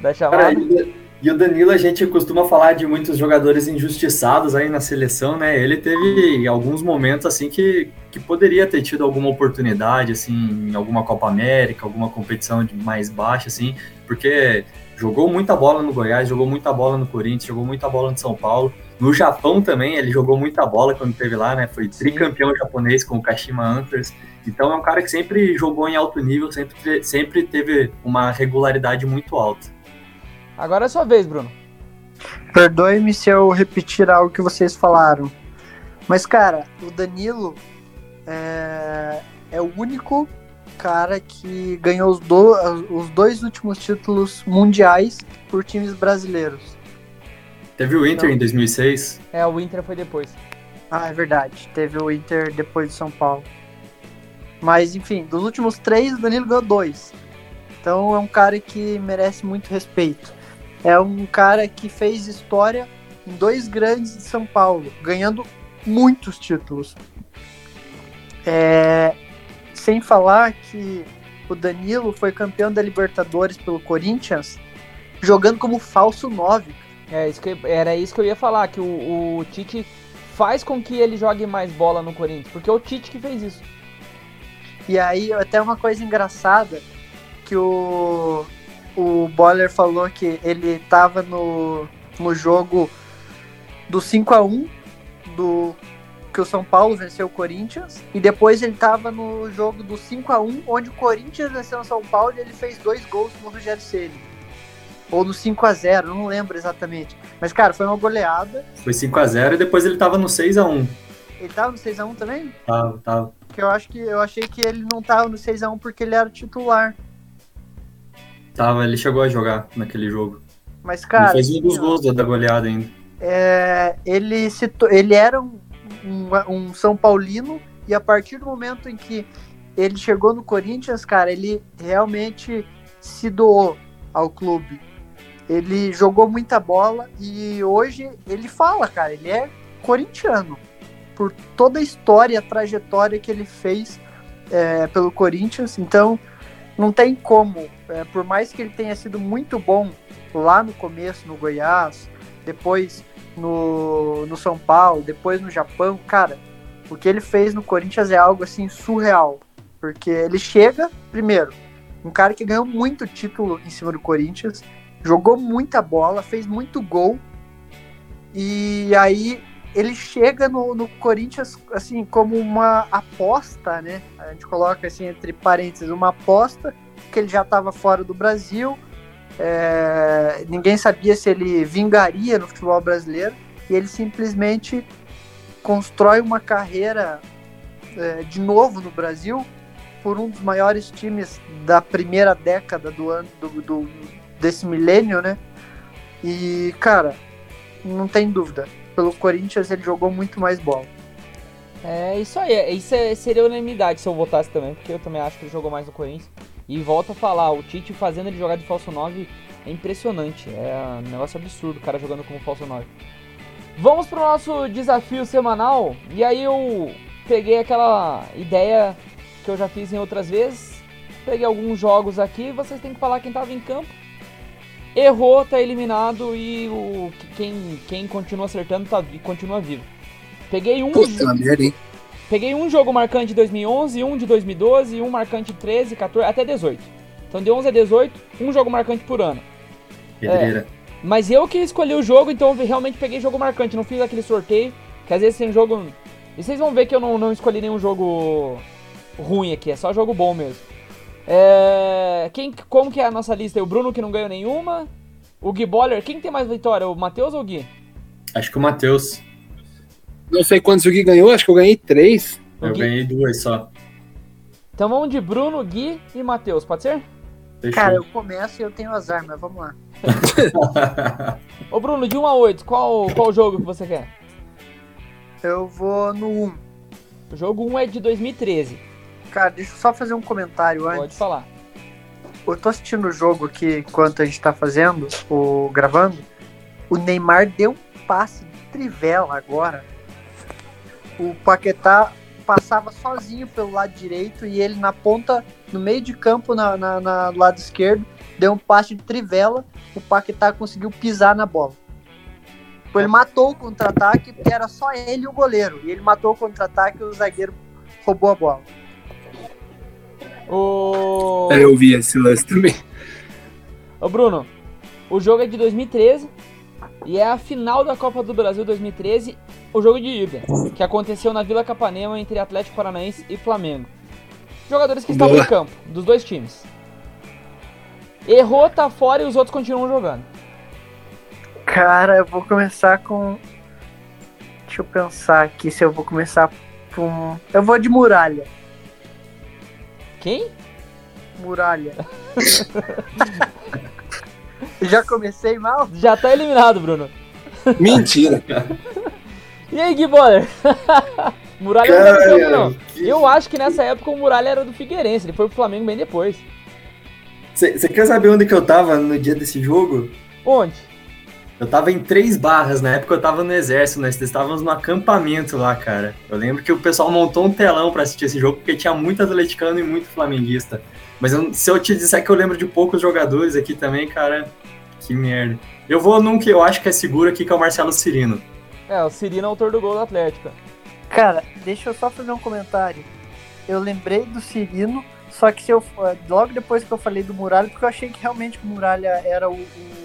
da chamada. Cara, e o Danilo, a gente costuma falar de muitos jogadores injustiçados aí na seleção, né? Ele teve alguns momentos assim que, que poderia ter tido alguma oportunidade, assim, em alguma Copa América, alguma competição de mais baixa, assim, porque jogou muita bola no Goiás, jogou muita bola no Corinthians, jogou muita bola no São Paulo. No Japão também, ele jogou muita bola quando esteve lá, né? Foi tricampeão japonês com o Kashima Antlers. Então é um cara que sempre jogou em alto nível, sempre, sempre teve uma regularidade muito alta. Agora é sua vez, Bruno. Perdoe-me se eu repetir algo que vocês falaram. Mas, cara, o Danilo é, é o único cara que ganhou os, do, os dois últimos títulos mundiais por times brasileiros. Teve o Inter então, em 2006? É, o Inter foi depois. Ah, é verdade. Teve o Inter depois do São Paulo. Mas, enfim, dos últimos três, o Danilo ganhou dois. Então é um cara que merece muito respeito. É um cara que fez história em dois grandes de São Paulo, ganhando muitos títulos. É, sem falar que o Danilo foi campeão da Libertadores pelo Corinthians, jogando como falso 9. É, isso que, era isso que eu ia falar, que o, o Tite faz com que ele jogue mais bola no Corinthians, porque é o Tite que fez isso. E aí, até uma coisa engraçada, que o, o Boiler falou que ele estava no, no jogo do 5 a 1 do que o São Paulo venceu o Corinthians e depois ele estava no jogo do 5 a 1 onde o Corinthians venceu o São Paulo e ele fez dois gols no Rogério Ceni. Ou no 5 a 0, não lembro exatamente. Mas cara, foi uma goleada. Foi 5 a 0 e depois ele estava no 6 a 1. Ele tava no 6 a 1 também? Tava, tava. Que eu acho que eu achei que ele não tava no 6 a 1 porque ele era titular. Tava, ele chegou a jogar naquele jogo. Mas, cara. Ele fez um dos gols da goleada ainda. É, ele, se, ele era um, um, um, São Paulino e a partir do momento em que ele chegou no Corinthians, cara, ele realmente se doou ao clube. Ele jogou muita bola e hoje ele fala, cara, ele é corintiano. Por toda a história, a trajetória que ele fez é, pelo Corinthians. Então, não tem como, é, por mais que ele tenha sido muito bom lá no começo, no Goiás, depois no, no São Paulo, depois no Japão, cara, o que ele fez no Corinthians é algo assim surreal. Porque ele chega, primeiro, um cara que ganhou muito título em cima do Corinthians, jogou muita bola, fez muito gol, e aí ele chega no, no, Corinthians assim como uma aposta, né? A gente coloca assim entre parênteses uma aposta que ele já estava fora do Brasil, é, ninguém sabia se ele vingaria no futebol brasileiro e ele simplesmente constrói uma carreira é, de novo no Brasil por um dos maiores times da primeira década do ano do, do desse milênio, né? E cara, não tem dúvida pelo Corinthians ele jogou muito mais bola. É isso aí, isso é, seria unanimidade se eu votasse também, porque eu também acho que ele jogou mais no Corinthians. E volto a falar, o Tite fazendo ele jogar de falso 9 é impressionante, é um negócio absurdo o cara jogando como falso 9. Vamos pro nosso desafio semanal, e aí eu peguei aquela ideia que eu já fiz em outras vezes, peguei alguns jogos aqui, vocês têm que falar quem tava em campo errou, tá eliminado e o quem, quem continua acertando tá, continua vivo. Peguei um. Puta merda, hein? Peguei um jogo marcante de 2011, um de 2012, um marcante de 13, 14, até 18. Então de 11 a 18, um jogo marcante por ano. Pedreira. É, mas eu que escolhi o jogo, então eu realmente peguei jogo marcante, não fiz aquele sorteio, que às vezes tem jogo. E vocês vão ver que eu não, não escolhi nenhum jogo ruim aqui, é só jogo bom mesmo. É, quem, como que é a nossa lista? O Bruno que não ganhou nenhuma. O Gui Boller, quem tem mais vitória? O Matheus ou o Gui? Acho que o Matheus. Não sei quantos o Gui ganhou, acho que eu ganhei três. Eu ganhei duas só. Então vamos de Bruno, Gui e Matheus, pode ser? Fechou. Cara, eu começo e eu tenho azar, mas vamos lá. Ô Bruno, de 1 a 8, qual, qual jogo que você quer? Eu vou no 1. O jogo 1 é de 2013. Cara, deixa eu só fazer um comentário antes. Pode falar. Eu tô assistindo o jogo aqui enquanto a gente tá fazendo, o gravando. O Neymar deu um passe de trivela agora. O Paquetá passava sozinho pelo lado direito e ele na ponta, no meio de campo, na, na, na lado esquerdo, deu um passe de trivela. O Paquetá conseguiu pisar na bola. Ele matou o contra-ataque porque era só ele e o goleiro. E ele matou o contra-ataque e o zagueiro roubou a bola. O... É, eu vi esse lance também. Ô Bruno, o jogo é de 2013 e é a final da Copa do Brasil 2013, o jogo de ida, que aconteceu na Vila Capanema entre Atlético Paranaense e Flamengo. Jogadores que estavam Boa. em campo, dos dois times. Errou, tá fora e os outros continuam jogando. Cara, eu vou começar com. Deixa eu pensar aqui se eu vou começar com. Eu vou de muralha. Quem? Muralha. Já comecei mal? Já tá eliminado, Bruno. Mentira. E aí, Gui Boller? Muralha não tá no campo, não. Eu acho que nessa época o Muralha era do Figueirense, ele foi pro Flamengo bem depois. Você quer saber onde que eu tava no dia desse jogo? Onde? Eu tava em Três Barras, na época eu tava no exército, nós estávamos no acampamento lá, cara. Eu lembro que o pessoal montou um telão pra assistir esse jogo, porque tinha muito atleticano e muito flamenguista. Mas eu- se eu te disser que eu lembro de poucos jogadores aqui também, cara, que merda. Eu vou num que eu acho que é seguro aqui, que é o Marcelo Cirino. É, o Cirino é autor do gol do Atlético. Cara, deixa eu só fazer um comentário. Eu lembrei do Cirino, só que se eu logo depois que eu falei do Muralha, porque eu achei que realmente o Muralha era o, o,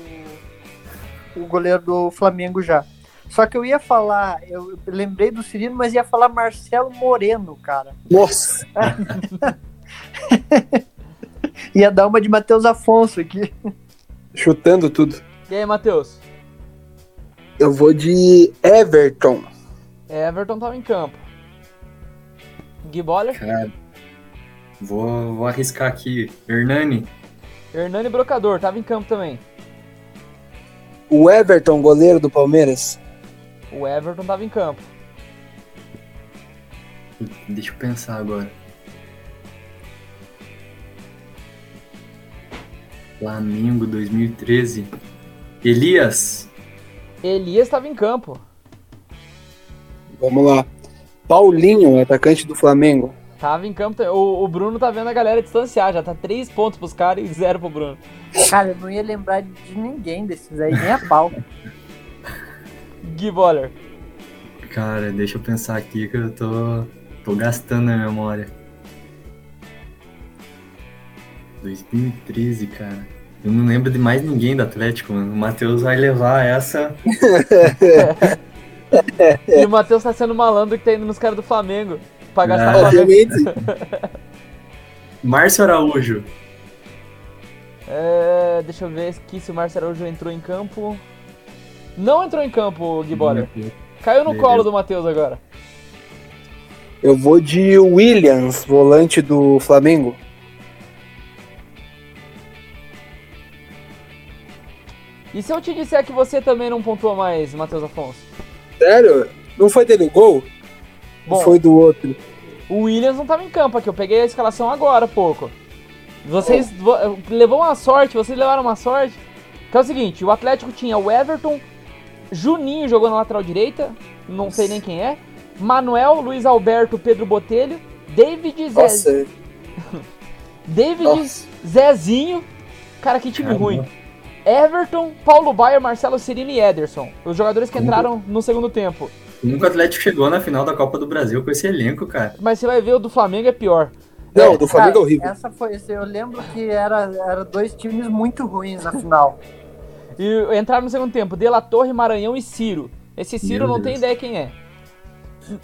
o goleiro do Flamengo já. Só que eu ia falar, eu lembrei do Cirino, mas ia falar Marcelo Moreno, cara. Nossa. Ia dar uma de Matheus Afonso aqui. Chutando tudo. E aí, Matheus? Eu vou de Everton. Everton tava em campo. Gui Boller, Cara, vou, vou arriscar aqui. Hernani. Hernani Brocador, tava em campo também. O Everton, goleiro do Palmeiras. O Everton tava em campo. Deixa eu pensar agora. Flamengo 2013. Elias. Elias tava em campo. Vamos lá. Paulinho, atacante do Flamengo. Tava em campo. O, o Bruno tá vendo a galera distanciar, já tá 3 pontos pros caras e 0 pro Bruno. Cara, eu não ia lembrar de ninguém desses aí, nem a pau. Gui Boller. Cara, deixa eu pensar aqui que eu tô, tô gastando a memória. 2013, cara. Eu não lembro de mais ninguém do Atlético, mano. O Matheus vai levar essa. E o Matheus tá sendo malandro que tá indo nos caras do Flamengo. Pra gastar Ah. Obviamente. Márcio Araújo. É, deixa eu ver aqui se o Márcio Araújo entrou em campo. Não entrou em campo, Gui Boller. Caiu no Beleza. colo do Matheus agora. Eu vou de Williams, volante do Flamengo. E se eu te disser que você também não pontuou mais, Matheus Afonso? Sério? Não foi dele o gol? Bom, Foi do outro. o Williams não tava em campo aqui, eu peguei a escalação agora há pouco. Vocês vo- levou uma sorte, vocês levaram uma sorte. Que é o seguinte, o Atlético tinha o Everton, Juninho jogou na lateral direita, não sei nem quem é, Manuel, Luiz Alberto, Pedro Botelho, David, Zé, Nossa, David nossa. Zezinho, cara que time Caramba. ruim. Everton, Paulo Baier, Marcelo Cirino e Ederson. Os jogadores que entraram no segundo tempo. Nunca o Atlético chegou na final da Copa do Brasil com esse elenco, cara. Mas você vai ver o do Flamengo é pior. Não, É, do Flamengo é Cara, horrível. Essa foi, eu lembro que era, era dois times muito ruins na final. E entraram no segundo tempo, De La Torre, Maranhão e Ciro. Esse Ciro Meu não tem Deus. ideia quem é.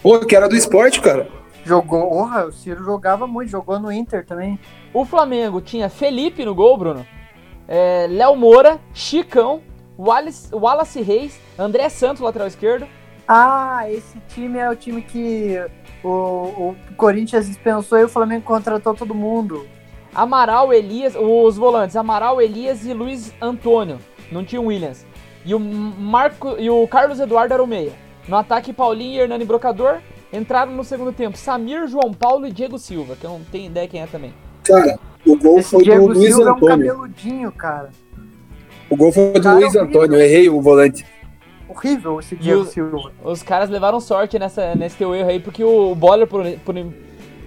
Pô, que era do esporte, cara. Jogou, porra, o Ciro jogava muito, jogou no Inter também. O Flamengo tinha Felipe no gol, Bruno. É, Léo Moura, Chicão, Wallace, Wallace Reis, André Santos, lateral esquerdo. Ah, esse time é o time que o, o Corinthians dispensou e o Flamengo contratou todo mundo. Amaral, Elias, os volantes, Amaral, Elias e Luiz Antônio. Não tinha o Williams. E o Marco e o Carlos Eduardo era o meia. No ataque, Paulinho, Hernani Brocador. Entraram no segundo tempo Samir, João Paulo e Diego Silva, que eu não tenho ideia quem é também. Cara, o gol Esse foi do Diego Luiz Silva é um Antônio. cabeludinho, cara. O gol foi do Cara, Luiz horrível. Antônio. Eu errei o volante. Horrível esse Diego o- Silva. Os caras levaram sorte nessa, nesse teu erro aí, porque o Boller por, por-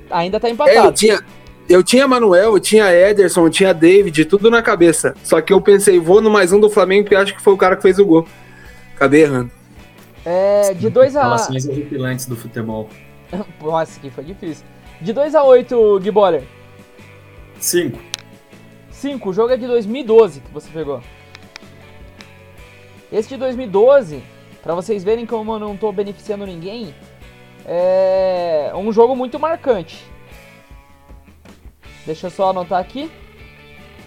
ainda tá É, eu empatado. tinha, eu tinha Manuel, eu tinha Ederson, eu tinha David, tudo na cabeça. Só que eu pensei, vou no mais um do Flamengo, que acho que foi o cara que fez o gol. Acabei errando. É, de 2 a... Relações horripilantes do futebol. Nossa, que foi difícil. De 2 a 8, Gui Boller. 5. 5, o jogo é de 2012 que você pegou. Esse de 2012, pra vocês verem como eu não tô beneficiando ninguém, é um jogo muito marcante. Deixa eu só anotar aqui.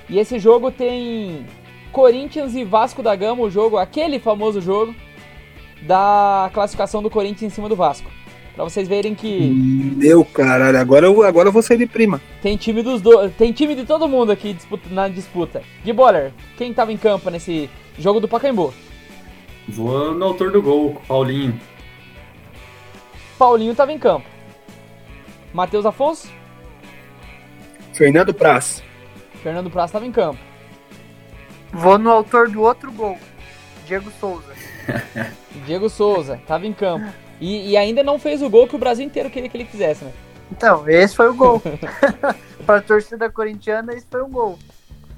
E esse jogo tem Corinthians e Vasco da Gama, o jogo, aquele famoso jogo da classificação do Corinthians em cima do Vasco. Pra vocês verem que Meu caralho, agora eu, agora eu vou sair de prima. tem time dos dois, tem time de todo mundo aqui disputa- na disputa. Gui Boller, quem tava em campo nesse jogo do Pacaembu? Vou no autor do gol, Paulinho. Paulinho tava em campo. Matheus Afonso, Fernando Praz. Fernando Praça tava em campo. Vou no autor do outro gol, Diego Souza. Diego Souza tava em campo. E, e ainda não fez o gol que o Brasil inteiro queria que ele fizesse, né? Então, esse foi o gol. pra torcida corintiana, esse foi um gol.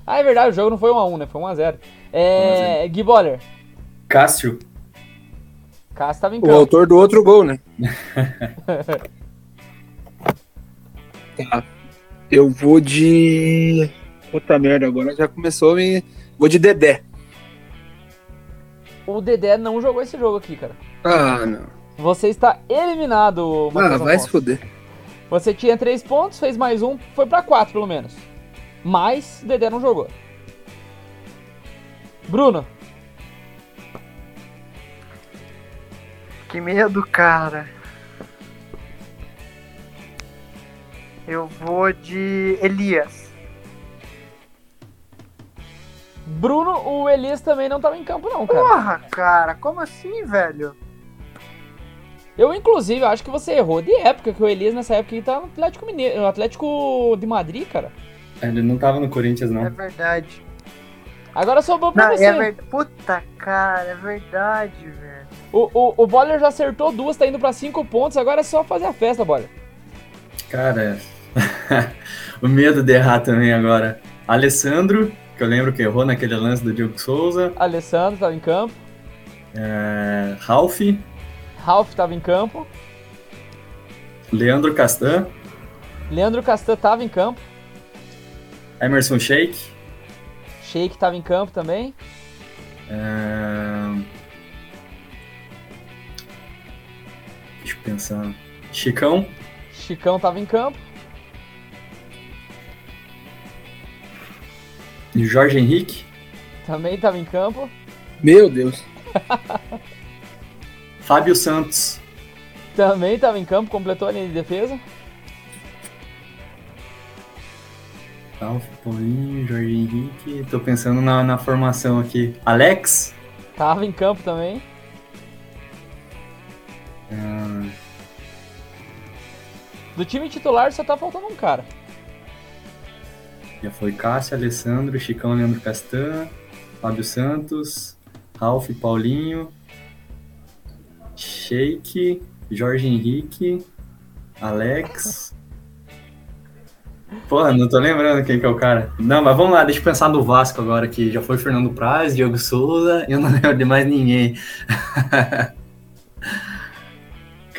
Ah, é verdade, o jogo não foi 1x1, né? Foi 1x0. É, Gui Boller, Cássio. Cássio tava em O campo. autor do outro gol, né? tá. Eu vou de. Puta merda, agora já começou a me. Vou de Dedé. O Dedé não jogou esse jogo aqui, cara. Ah, não. Você está eliminado, Ah, Matheus vai se fuder. Você tinha 3 pontos, fez mais um, foi pra 4 pelo menos. Mas o Dedé não jogou. Bruno, Que medo, cara. Eu vou de Elias. Bruno, o Elias também não tava em campo não, cara. Porra, cara, como assim, velho? Eu, inclusive, acho que você errou de época, que o Elias nessa época ele tá no Atlético Mineiro, no Atlético de Madrid, cara. Ele não tava no Corinthians, É não. verdade. Agora sobrou pra Não, você. é verdade. Puta, cara, é verdade, velho. O, o, o Boller já acertou duas, tá indo pra 5 pontos, agora é só fazer a festa, Boller. Cara, o medo de errar também agora. Alessandro, que eu lembro que errou naquele lance do Diogo Souza. Alessandro tava em campo, É, Ralph, Ralph tava em campo, Leandro Castan, Leandro Castan tava em campo, Emerson Sheik. Sheik tava em campo também, é, Deixa eu pensar. Chicão, Chicão tava em campo, Jorge Henrique, também tava em campo, Meu Deus. Fábio Santos. também tava em campo, completou a linha de defesa. Ralph, Paulinho, Jorge Henrique. Tô pensando na, na formação aqui. Alex. Tava em campo também. Ah, Do time titular só tá faltando um cara. já foi Cássio, Alessandro, Chicão, Leandro Castan, Fábio Santos, Ralph, Paulinho, Sheik, Jorge Henrique, Alex. Porra, não tô lembrando quem que é o cara. Não, mas vamos lá, deixa eu pensar no Vasco agora, que já foi Fernando Praz, Diogo Souza, eu não lembro de mais ninguém.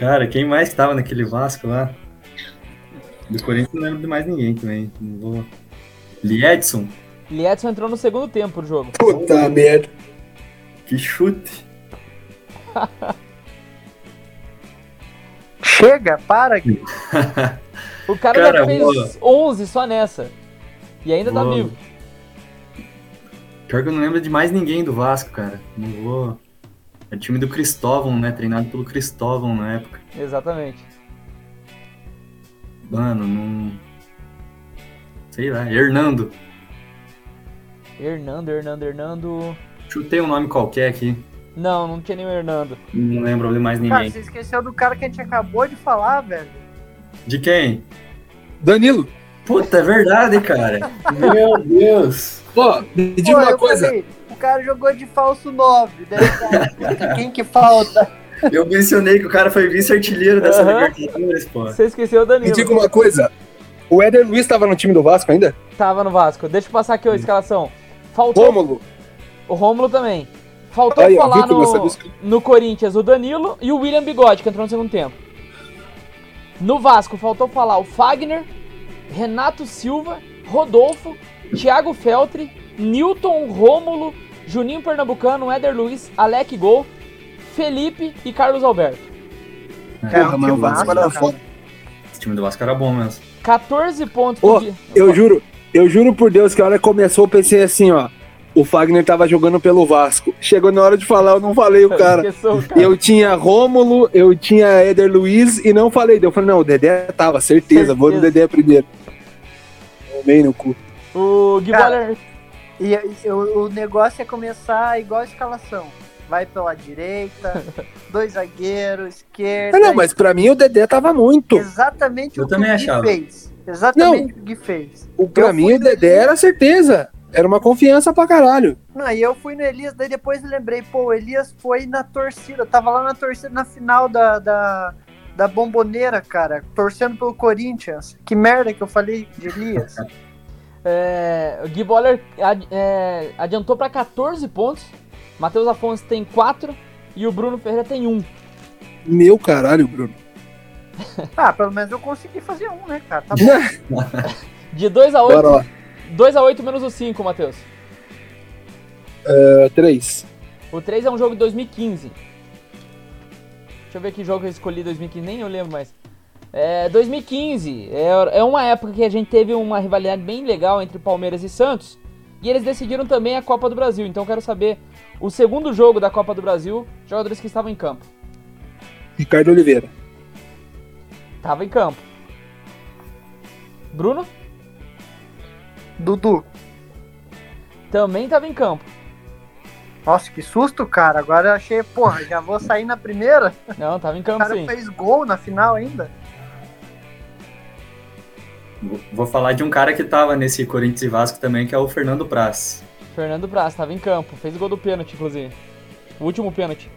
cara, quem mais que tava naquele Vasco lá? Do Corinthians não lembro de mais ninguém também. Não vou. Liedson, Liedson entrou no segundo tempo do jogo. Puta merda. que chute. Chega, para. O cara, Cara, já fez 11 só nessa. E ainda tá Boa. vivo. Pior que eu não lembro de mais ninguém do Vasco, cara. Não vou. É o time do Cristóvão, né? Treinado pelo Cristóvão na época. Exatamente. Mano, não. Sei lá, Hernando. Hernando, Hernando, Hernando. Chutei um nome qualquer aqui. Não, não tinha nem o Hernando. Não lembro de mais Cara, ninguém. você esqueceu do cara que a gente acabou de falar, velho. De quem? Danilo, Puta, é verdade, cara. Meu Deus. pô, me diga uma coisa. falei, cara jogou de falso 9. Deve estar- Quem que falta? Eu mencionei que o cara foi vice-artilheiro dessa Aham. Libertadores, pô. Você esqueceu o Me Danilo. diga uma coisa. O Éder Luiz tava no time do Vasco ainda? Tava no Vasco. Deixa eu passar aqui a escalação. Faltou Rômulo. o Rômulo também. Faltou Aí, falar no, no Corinthians o Danilo e o William Bigode, que entrou no segundo tempo. No Vasco, faltou falar o Fagner, Renato Silva, Rodolfo, Thiago Feltri, Newton, Rômulo, Juninho Pernambucano, Éder Luiz, Alec Gol, Felipe e Carlos Alberto. Porra, mas o Vasco era cara. foda. Esse time do Vasco era bom mesmo. 14 pontos pro Gui- Eu juro, eu juro por Deus que a hora que começou eu pensei assim, ó. O Fagner tava jogando pelo Vasco. Chegou na hora de falar, eu não falei o cara. Cara. Eu tinha Rômulo, eu tinha Éder Luiz e não falei. Eu falei, não, o Dedé tava, certeza, vou no Certeza. Dedé primeiro. Tomei no cu. O Gui Cara, Boller- E, e o, o negócio é começar igual a escalação. Vai pela direita, dois zagueiros, esquerda. Não, mas pra mim o Dedé tava muito. Exatamente Eu o que também o Gui achava. fez. Exatamente o que o Gui fez. O, pra mim o Dedé era certeza. Era uma confiança pra caralho. Não, e eu fui no Elias, daí depois lembrei, pô, o Elias foi na torcida, tava lá na torcida na final da, da, da bomboneira, cara, torcendo pelo Corinthians. Que merda que eu falei de Elias. É, o Gui Boller ad- é, adiantou para 14 pontos. Matheus Afonso tem 4 e o Bruno Ferreira tem 1. Meu caralho, Bruno. ah, pelo menos eu consegui fazer um, né, cara? Tá bom. De 2 a Bora 8. lá. 2 a 8 menos o 5, Matheus. É, três. O 3 é um jogo de 2015. Deixa eu ver que jogo eu escolhi 2015, nem eu lembro mais. É, 2015 é, é uma época que a gente teve uma rivalidade bem legal entre Palmeiras e Santos. E eles decidiram também a Copa do Brasil. Então eu quero saber o segundo jogo da Copa do Brasil, jogadores que estavam em campo. Ricardo Oliveira. Tava em campo. Bruno Dudu. também tava em campo. Nossa, que susto, cara. Agora eu achei, porra, já vou sair na primeira. Não, tava em O campo cara sim. fez gol na final ainda. Vou- falar de um cara que tava nesse Corinthians e Vasco também, que é o Fernando Praz. Fernando Praz tava em campo. Fez o gol do pênalti, inclusive. O último pênalti.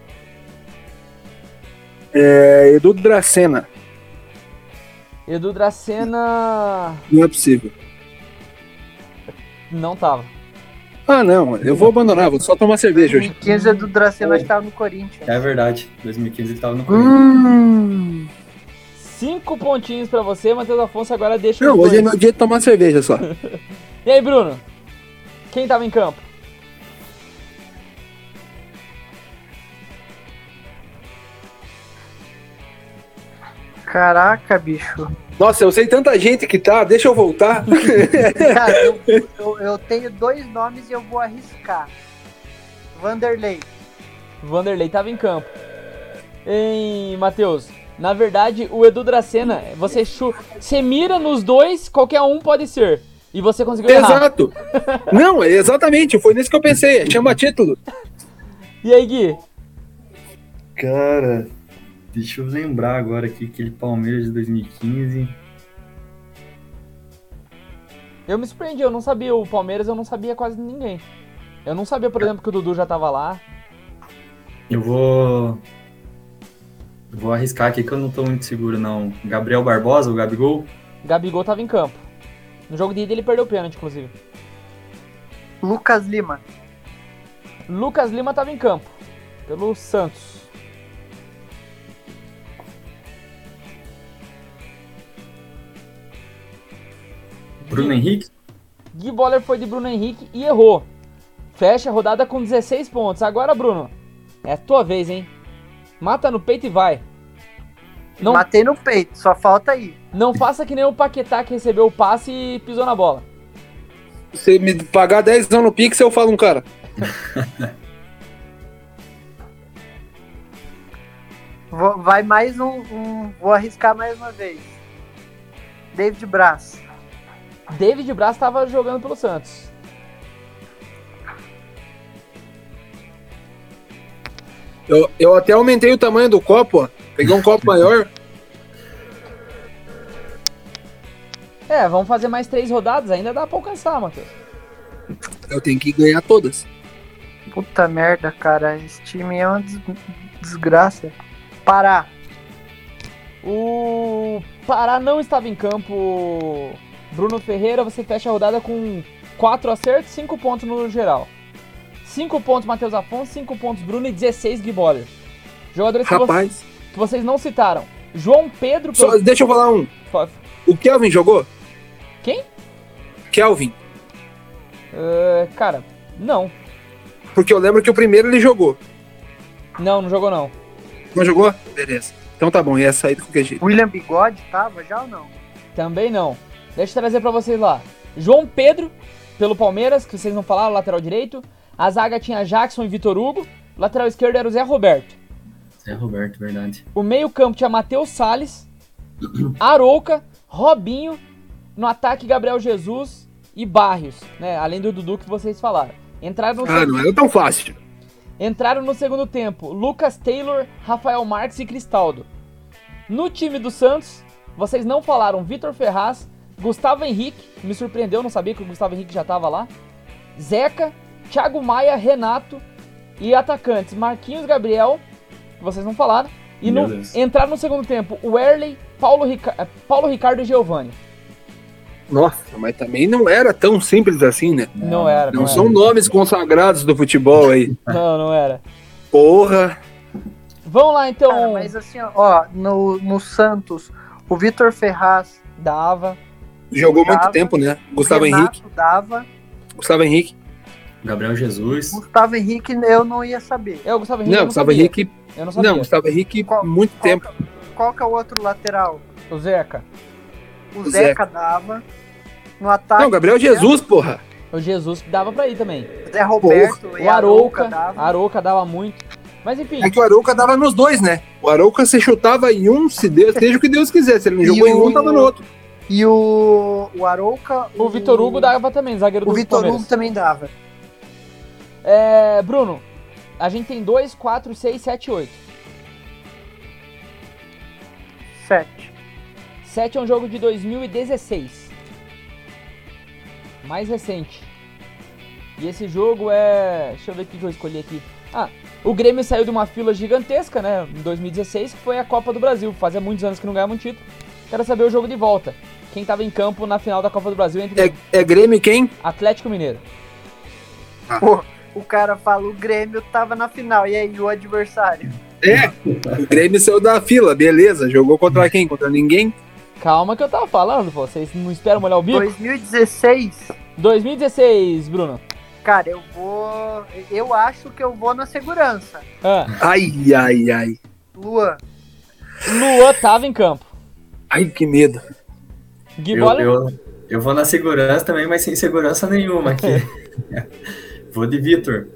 É, Edu Dracena. Edu Dracena Não é possível. não tava. Ah, não. Eu vou abandonar. Vou só tomar cerveja hoje. 2015 é do Dracena acho que tava no Corinthians. É verdade, 2015 ele tava no Corinthians. Hum. Cinco pontinhos pra você, Matheus Afonso agora deixa Não, hoje é dois. meu dia de tomar cerveja só. E aí, Bruno? Quem tava em campo? Caraca, bicho. Nossa, eu sei tanta gente que tá. Deixa eu voltar. Cara, eu, eu, eu tenho dois nomes e eu vou arriscar. Vanderlei. Vanderlei tava em campo. Hein, Matheus? Na verdade, o Edu Dracena, você, chu... você mira nos dois, qualquer um pode ser. E você conseguiu errar. Exato. Não, é exatamente. Foi nisso que eu pensei. Chama título. E aí, Gui? Cara, deixa eu lembrar agora aqui, aquele Palmeiras de 2015. Eu me surpreendi, eu não sabia. O Palmeiras eu não sabia quase ninguém. Eu não sabia, por exemplo, que o Dudu já tava lá. Eu vou. Vou arriscar aqui que eu não tô muito seguro, não. Gabriel Barbosa, o Gabigol? Gabigol tava em campo. No jogo de ida ele perdeu o pênalti, inclusive. Lucas Lima. Lucas Lima tava em campo. Pelo Santos. Bruno Henrique? Gui Boller foi de Bruno Henrique e errou. Fecha a rodada com 16 pontos. Agora, Bruno, é a tua vez, hein? Mata no peito e vai. Não, Matei no peito, só falta aí. não faça que nem o Paquetá que recebeu o passe e pisou na bola. Se me pagar 10 anos no Pix, eu falo um cara. Vou- vai mais um, um- Vou arriscar mais uma vez. David Braz. David Braz estava jogando pelo Santos. Eu, eu até aumentei o tamanho do copo, ó. Peguei um copo maior. É, vamos fazer mais três rodadas, ainda dá pra alcançar, Matheus. Eu tenho que ganhar todas. Puta merda, cara. Esse time é uma des- desgraça. Pará. O Pará não estava em campo. Bruno Ferreira, você fecha a rodada com 4 acertos, 5 pontos no geral. 5 pontos Matheus Afonso, 5 pontos Bruno e 16 Gui Boller. Jogadores que, vo- Rapaz, que vocês não citaram. João Pedro. só- pelo- deixa eu falar um. O Kelvin jogou? Quem? Kelvin. Eh, cara, não. Porque eu lembro que o primeiro ele jogou. Não, não jogou não. Não jogou? Beleza. Então tá bom, ia sair de qualquer jeito. William Bigode tava já ou não? Também não. Deixa eu trazer pra vocês lá. João Pedro, pelo Palmeiras, que vocês não falaram, lateral direito. A zaga tinha Jackson e Vitor Hugo. Lateral esquerdo era o Zé Roberto. É, Roberto, verdade. O meio-campo tinha Matheus Salles, Arouca, Robinho. No ataque, Gabriel Jesus e Barrios, né? Além do Dudu que vocês falaram. Entraram no, Ah, não era tão fácil. entraram no segundo tempo Lucas Taylor, Rafael Marques e Cristaldo. No time do Santos, vocês não falaram Vitor Ferraz, Gustavo Henrique, me surpreendeu, não sabia que o Gustavo Henrique já estava lá. Zeca, Thiago Maia, Renato e atacantes Marquinhos Gabriel, que vocês não falaram. E no, Deus. entraram no segundo tempo o Erley, Paulo, Rica- eh, Paulo Ricardo e Giovanni. Nossa, mas também não era tão simples assim, né? Não, era, não, Não era. são nomes consagrados do futebol aí. Não, não era. Porra. Vamos lá então. Cara, mas assim, ó, no, no Santos, o Vitor Ferraz Dava. Jogou muito Dava. tempo, né? Gustavo Renato Henrique. dava. Gustavo Henrique. Gabriel Jesus. Gustavo Henrique eu não ia saber. Eu, Gustavo Henrique. eu Não, Gustavo sabia. Henrique. Eu não sabia. Não, Gustavo Henrique, Qual- muito Qual tempo. que- Qual que é o outro lateral? O Zeca. O, O Zeca, dava. No ataque. Não, Gabriel Jesus, porra. O Jesus que dava pra ir também. Zé Roberto e O Arouca. dava. Arouca dava muito. Mas enfim, É que o Arouca dava nos dois, né? O Arouca se chutava em um, se Deus, seja o que Deus quiser. Se ele não jogou em o- um, tava no outro. E o, o Arouca. o Vitor Hugo dava também, zagueiro do O Vitor. Hugo também dava. É, Bruno, a gente tem 2, 4, 6, 7, 8. Sete. 7 é um jogo de 2016. Mais recente. E esse jogo é. Deixa eu ver o que eu escolhi aqui. Ah, o Grêmio saiu de uma fila gigantesca, né? Em 2016, que foi a Copa do Brasil. Fazia muitos anos que não ganhava um título. Quero saber o jogo de volta. Quem tava em campo na final da Copa do Brasil entre É, é Grêmio quem? Atlético Mineiro. Pô, o cara fala, o Grêmio tava na final. E aí, o adversário? É. O Grêmio saiu da fila, beleza. Jogou contra quem? Contra ninguém? Calma que eu tava falando, pô. Vocês não esperam molhar o bico? 2016. 2016, Bruno. Cara, eu vou. Eu acho que eu vou na segurança. Ah, Ai, ai, ai. Luan. Luan tava em campo. Ai, que medo. Gui Eu, eu, eu vou na segurança também, mas sem segurança nenhuma aqui. vou de Vitor.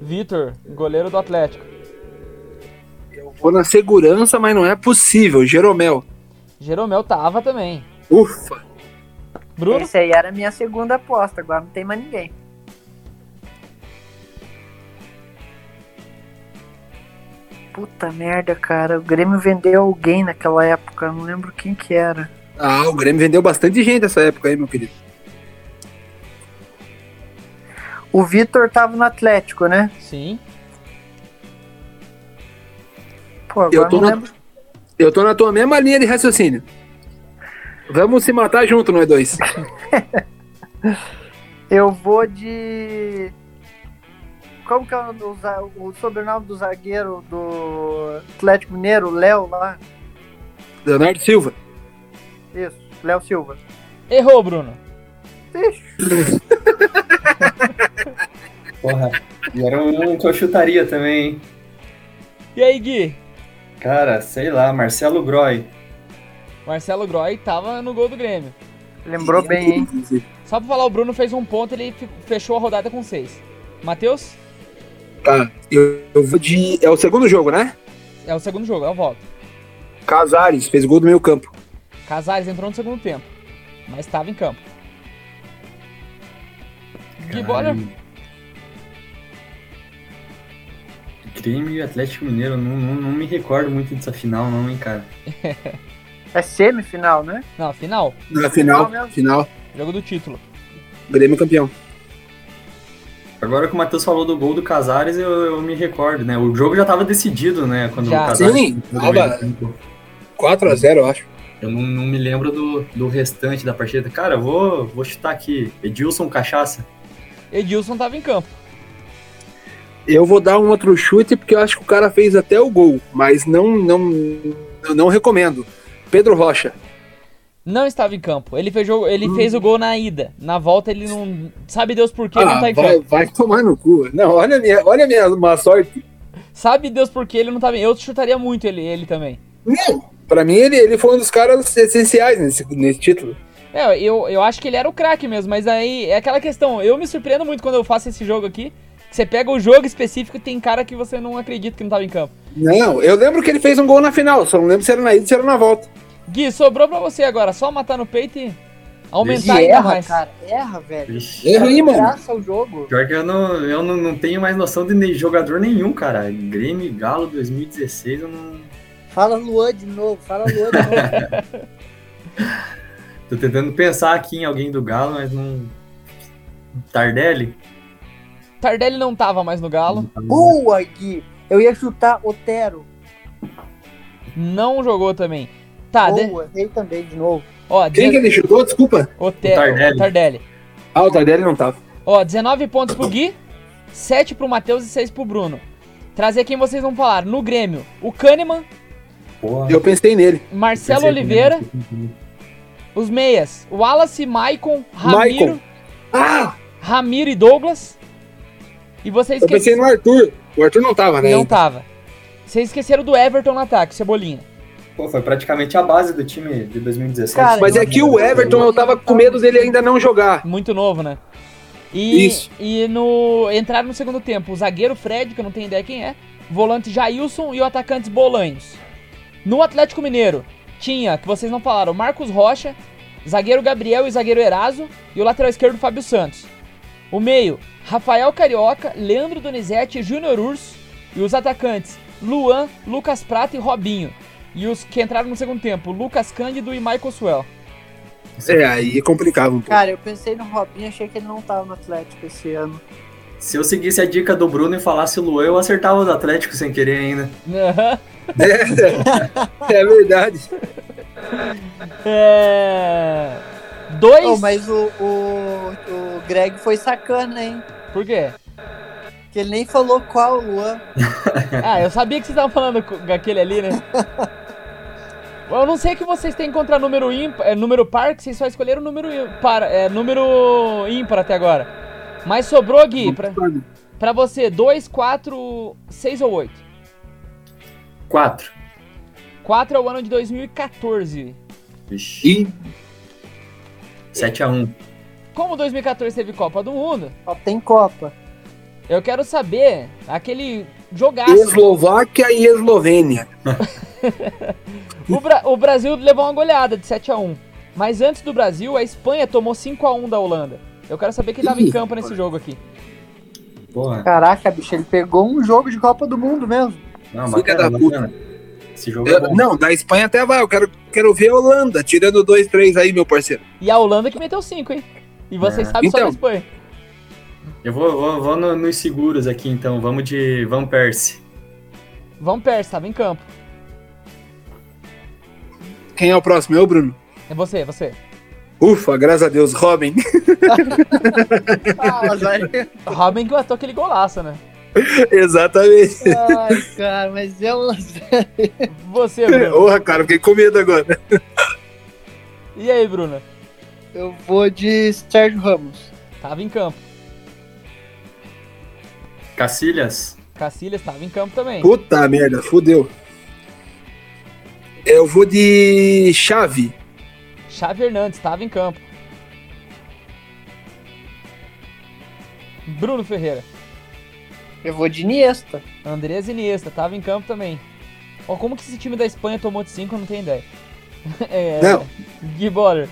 Vitor, goleiro do Atlético. Eu vou na segurança, mas não é possível. Jeromel. Jeromel tava também. Ufa. Bruno? Esse aí era a minha segunda aposta. Agora não tem mais ninguém. Puta merda, cara. O Grêmio vendeu alguém naquela época. Não lembro quem que era. Ah, o Grêmio vendeu bastante gente nessa época aí, meu querido. O Vitor tava no Atlético, né? Sim. Pô, agora Eu tô não na-. Eu tô na tua mesma linha de raciocínio. Vamos se matar junto, nós dois. Eu vou de. Como que é o, o o sobrenome do zagueiro do Atlético Mineiro? Léo lá? Leonardo Silva. Isso, Léo Silva. Errou, Bruno. Ixi, Porra. E era um que eu chutaria também, hein? E aí, Gui? Cara, sei lá, Marcelo Groy. Marcelo Groy tava no gol do Grêmio. lembrou bem, hein? Só pra falar, o Bruno fez um ponto ele fechou a rodada com seis. Matheus? Tá, eu, eu vou de. É o segundo jogo, né? É o segundo jogo, é o volta. Casares, fez gol do meio campo. Casares entrou no segundo tempo, mas estava em campo. Caralho. Grêmio e Atlético Mineiro, não, não, não me recordo muito dessa final, não, hein, cara. É semifinal, né? Não, final. Na final, Não, mesmo. final, Jogo do título. Grêmio campeão. Agora que o Matheus falou do gol do Casares, eu, eu me recordo, né? O jogo já tava decidido, né? Quando Já. o Casares. Sim, tava- meio do campo. 4x0, eu acho. Eu não, não me lembro do, do restante da partida. Cara, eu vou, vou chutar aqui. Edilson Cachaça. Edilson tava em campo. Eu vou dar um outro chute porque eu acho que o cara fez até o gol, mas não não eu não recomendo. Pedro Rocha. Não estava em campo. Ele fez, jogo, ele fez o gol na ida. Na volta ele não. Sabe Deus por que ele não Ah, tá em vai, campo. vai tomar no cu. Não, olha a minha, olha minha má sorte. Sabe Deus por que ele não tava em. Eu chutaria muito ele, ele também. Não, pra mim ele, ele foi um dos caras essenciais nesse, nesse título. É, eu, eu acho que ele era o craque mesmo, mas aí é aquela questão. Eu me surpreendo muito quando eu faço esse jogo aqui. Você pega o jogo específico e tem cara que você não acredita que não tava em campo. Não, eu lembro que ele fez um gol na final, só não lembro se era na ida ou se era na volta. Gui, sobrou pra você agora. Só matar no peito e aumentar E ainda erra, mais. cara. Erra, velho. Erra aí, mano. Graça o jogo. Pior que eu não, eu não, não tenho mais noção de jogador nenhum, cara. Grêmio Galo 2016, eu não. Fala Luan de novo. Fala Luan de novo. Tô tentando pensar aqui em alguém do Galo, mas não. Tardelli? Tardelli não tava mais no Galo. Boa, Gui. Eu ia chutar Otero. Não jogou também. Tá, de... Boa, errei também de novo. ó, Quem que de... ele chutou? Desculpa. Ote- Tardelli. Tardelli. Ah, o Tardelli não tava. Ó, 19 pontos pro Gui, 7 pro Matheus e 6 pro Bruno. Trazer quem vocês vão falar. No Grêmio, o Kahneman, Porra. Eu pensei nele. Marcelo Pensei Oliveira, também. Os meias, Wallace, Maicon, Ramiro, Maicon. Ah, Ramiro e Douglas. E vocês eu pensei esqueceram. no Arthur. O Arthur não tava, né? Não ainda. tava. Vocês esqueceram do Everton no ataque, Cebolinha. Pô, foi praticamente a base do time de 2017. Cara, Mas é que o Everton, eu tava com medo dele ainda não jogar. Muito novo, né? E, Isso. E no entraram no segundo tempo o zagueiro Fred, que eu não tenho ideia quem é, volante Jailson e o atacante Bolanhos. No Atlético Mineiro tinha, que vocês não falaram, Marcos Rocha, zagueiro Gabriel e zagueiro Eraso e o lateral esquerdo Fábio Santos. O meio, Rafael Carioca, Leandro Donizete, Júnior Urso e os atacantes Luan, Lucas Prata e Robinho. E os que entraram no segundo tempo, Lucas Cândido e Michael Swell. É, aí complicava um pouco. Cara, eu pensei no Robinho, achei que ele não tava no Atlético esse ano. Se eu seguisse a dica do Bruno e falasse Luan, eu acertava o Atlético sem querer ainda. É verdade. É... Dois. Oh, mas o, o, o Greg foi sacana, hein? Por quê? Que ele nem falou qual Luan. Ah, eu sabia que vocês estavam falando com aquele ali, né? Eu não sei que vocês têm contra número ímpar, é, número par, que vocês só escolheram número ímpar, é, número ímpar até agora. Mas sobrou, Gui, pra, pra você, 2, 4, 6 ou 8? 4. 4 é o ano de 2014. Ixi. E 7x1. Como 2014 teve Copa do Mundo, Só tem Copa. eu quero saber aquele jogaço. Eslováquia e Eslovênia. O, Bra- o Brasil levou uma goleada de 7 a 1 Mas antes do Brasil, a Espanha tomou 5 a 1 da Holanda. Eu quero saber quem tava em Ih, campo nesse jogo aqui. Porra. Caraca, bicho, ele pegou um jogo de Copa do Mundo mesmo. Não, bacana, da puta. bacana. Esse jogo é Eu- bom. não, da Espanha até vai. Eu quero, quero ver a Holanda, tirando dois, três aí, meu parceiro. E a Holanda que meteu 5, hein? E vocês É. sabem só da Então. Espanha. Eu vou, vou, vou no- nos seguros aqui então. Vamos de Van Persie. Vão Persa, tava em campo. Quem é o próximo? Eu, Bruno? É você, é você. Ufa, graças a Deus, Robin. Ah, mas aí... Robin que matou aquele golaço, né? Exatamente. Ai, cara, mas é um... Você, Bruno. Porra, cara, fiquei com medo agora. E aí, Bruno? Eu vou de Sérgio Ramos. Tava em campo. Cacilhas. Cacilhas tava em campo também. Puta merda, fudeu. Eu vou de chave. Xavi Hernandes tava em campo. Bruno Ferreira. Eu vou de Iniesta. Andrés Iniesta tava em campo também. Ó, como que esse time da Espanha tomou de 5, eu não tenho ideia. É, Não. Gui Boller.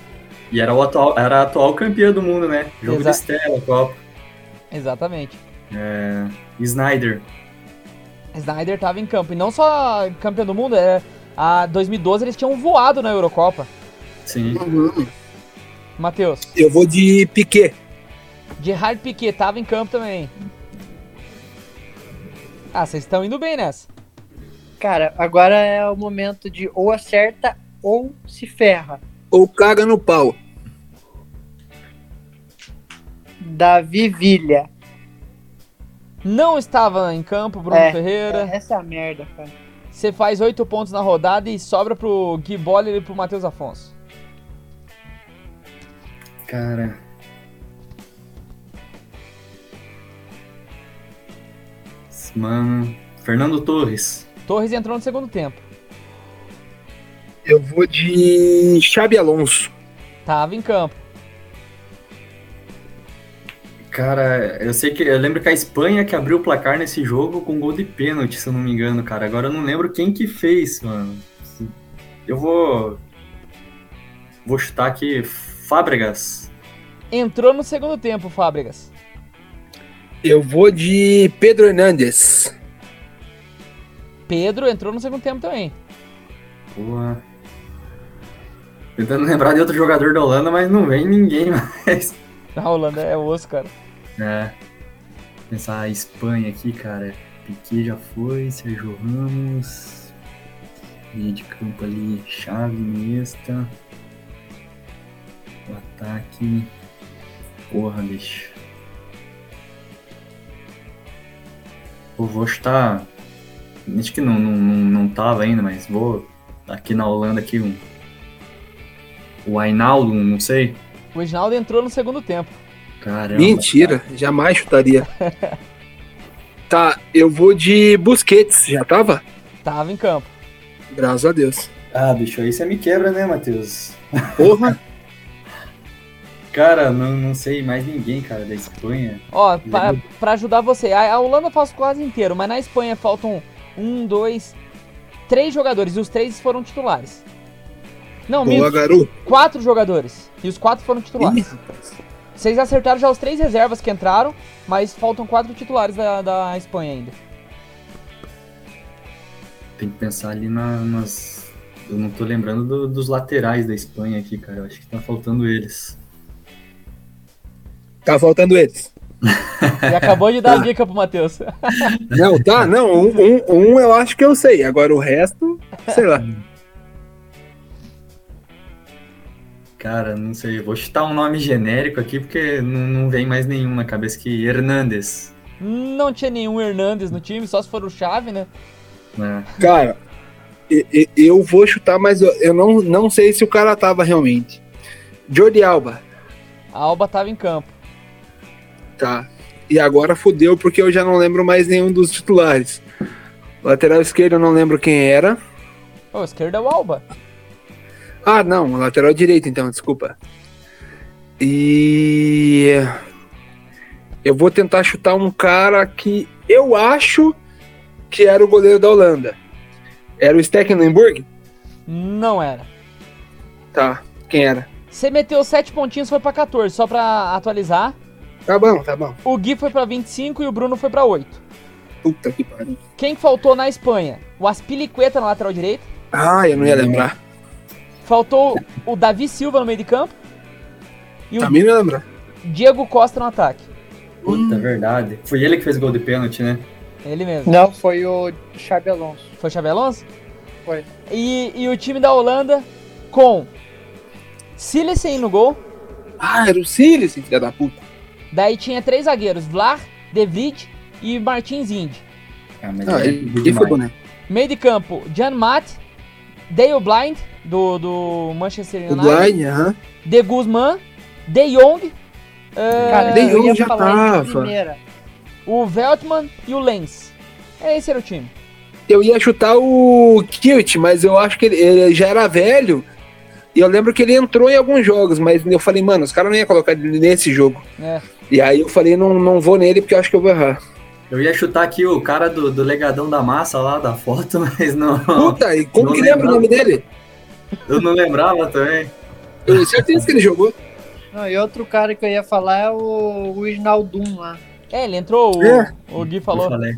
E era, o atual, era a atual campeã do mundo, né? Jogo Exa- de estreia, Copa. Exatamente. É, Snyder. Snyder tava em campo. E não só campeão do mundo, é, a 2012 eles tinham voado na Eurocopa. Sim. Uhum. Matheus. Eu vou de Piquet. Gerard Piquet tava em campo também. Ah, vocês estão indo bem nessa. Cara, agora é o momento de ou acerta ou se ferra. Ou caga no pau. Davi Villa. Não estava em campo, Bruno É, Ferreira. Essa é a merda, cara. Você faz oito pontos na rodada e sobra pro Gui Boller e pro Matheus Afonso. Cara. Mano. Fernando Torres. Torres entrou no segundo tempo. Eu vou de Xabi Alonso. Tava em campo. Cara, eu sei que. Eu lembro que a Espanha que abriu o placar nesse jogo com gol de pênalti, se eu não me engano, cara. Agora eu não lembro quem que fez, mano. Eu vou. Vou chutar aqui Fábregas. Entrou no segundo tempo, Fábregas. Eu vou de Pedro Hernandes. Pedro entrou no segundo tempo também. Boa. Tentando lembrar de outro jogador da Holanda, mas não vem ninguém mais. Na Holanda é osso, cara. É. Pensar a Espanha aqui, cara. Piquet já foi, Sérgio Ramos. Meio de campo ali, Chave, Iniesta. O ataque. Porra, bicho. Eu vou chutar. Acho que não, não, não, não tava ainda, mas vou. Aqui na Holanda aqui um. O Ainaldo, não sei. O Reginaldo entrou no segundo tempo. Caramba. Mentira, jamais chutaria. tá, eu vou de Busquets. Já tava? Tava em campo. Graças a Deus. Ah, bicho, aí você me quebra, né, Matheus? Porra. Cara, não, não sei mais ninguém, cara, da Espanha. Ó, pra, pra ajudar você, a, a Holanda faz quase inteiro, mas na Espanha faltam um, dois, três jogadores e os três foram titulares. Não, Boa, garoto. quatro jogadores e os quatro foram titulares. Vocês acertaram já os três reservas que entraram, mas faltam quatro titulares da, da Espanha ainda. Tem que pensar ali na- nas. Eu não tô lembrando do- dos laterais da Espanha aqui, cara. Eu acho que tá faltando eles. Tá faltando eles. E acabou de dar a dica pro Matheus. Não, tá? Não, um, um, um eu acho que eu sei. Agora o resto, sei lá. Cara, não sei. eu Vou chutar um nome genérico aqui porque não, não vem mais nenhum na cabeça que Hernandes. Não tinha nenhum Hernandes no time, só se for o Chave, né? Né? Cara, eu vou chutar, mas eu, eu não, não sei se o cara tava realmente. Jordi Alba. A Alba tava em campo. Tá. E agora fudeu porque eu já não lembro mais nenhum dos titulares. Lateral esquerdo eu não lembro quem era. Ô, esquerda é o Alba. Ah, não, lateral direito então, desculpa. E eu vou tentar chutar um cara que eu acho que era o goleiro da Holanda. Era o Stecklenburg? Não era. Tá, quem era? Você meteu 7 pontinhos, foi pra 14, só pra atualizar. Tá bom, tá bom. O Gui foi pra 25 e o Bruno foi pra 8. Puta que pariu. Quem que faltou na Espanha? O Aspilicueta na lateral direita. Ah, eu não ia lembrar. Faltou o Davi Silva no meio de campo. E o Também não ia lembrar. Diego Costa no ataque. Puta, é verdade. Foi ele que fez gol de pênalti, né? Ele mesmo. Não, foi o Xabi Alonso. Foi o Xabi Alonso? Foi. E, e o time da Holanda com Silesen no gol. Ah, era o Silas, filha da puta. Daí tinha três zagueiros, Vlar, De Vliet e Martins Indy. Ah, mas Ah, é ele, demais. foi boné. Meio de campo, Jan Matt, Dale Blind, do, do Manchester United, Blind, aham. De Guzman, De Jong, eh, Cara, De Jong já tava. primeira. o Veltman e o Lenz. Esse era o time. Eu ia chutar o Kilt, mas eu acho que ele, ele já era velho. E eu lembro que ele entrou em alguns jogos, mas eu falei, mano, os caras não iam colocar ele nesse jogo. É. E aí eu falei, não, não vou nele porque eu acho que eu vou errar. Eu ia chutar aqui o cara do, do legadão da massa lá da foto, mas não. Puta, e como que lembra o nome dele? Eu não lembrava também. Eu tenho certeza que ele jogou. Não, e outro cara que eu ia falar é o Wijnaldum lá. É, ele entrou, o, É. o Gui Eu falou. falei.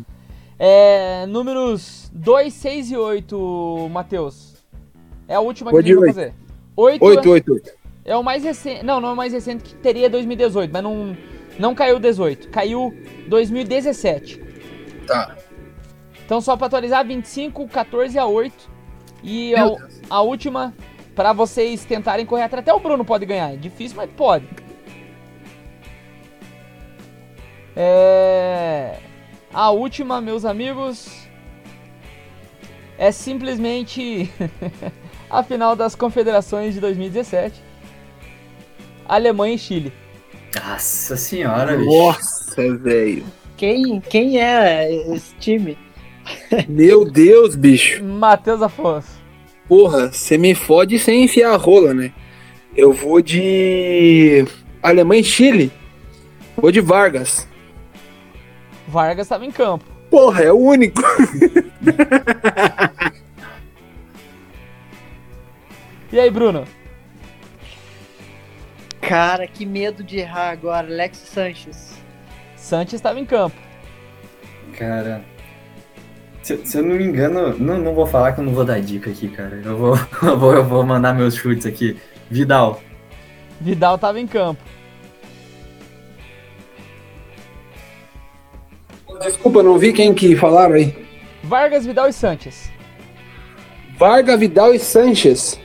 É, números 2, 6 e 8, Matheus. É a última que a gente vai fazer. 8, 8, 8, 8. é o mais recente. Não, não é o mais recente que teria 2018, mas não, não caiu 18. Caiu 2017. Tá. Então só pra atualizar, 25, 14 a 8. E a, a última, pra vocês tentarem correr atrás. Até o Bruno pode ganhar. É difícil, mas pode. É... A última, meus amigos, é simplesmente a final das confederações de 2017. Alemanha e Chile. Nossa senhora, bicho. Nossa, velho. Quem, quem é esse time? Meu Deus, bicho. Matheus Afonso. Porra, você me fode sem enfiar a rola, né? Eu vou de. Alemanha e Chile. Vou de Vargas. Vargas estava em campo. Porra, é o único. E aí, Bruno? Cara, que medo de errar agora. Alex Sanches. Santos estava em campo. Cara. Se, se eu não me engano, não, não vou falar que eu não vou dar dica aqui, cara. Eu vou, eu vou, eu vou mandar meus chutes aqui. Vidal. Vidal estava em campo. Desculpa, não vi quem que falaram aí. Vargas, Vidal e Sanches. Varga, Vidal e Sanches.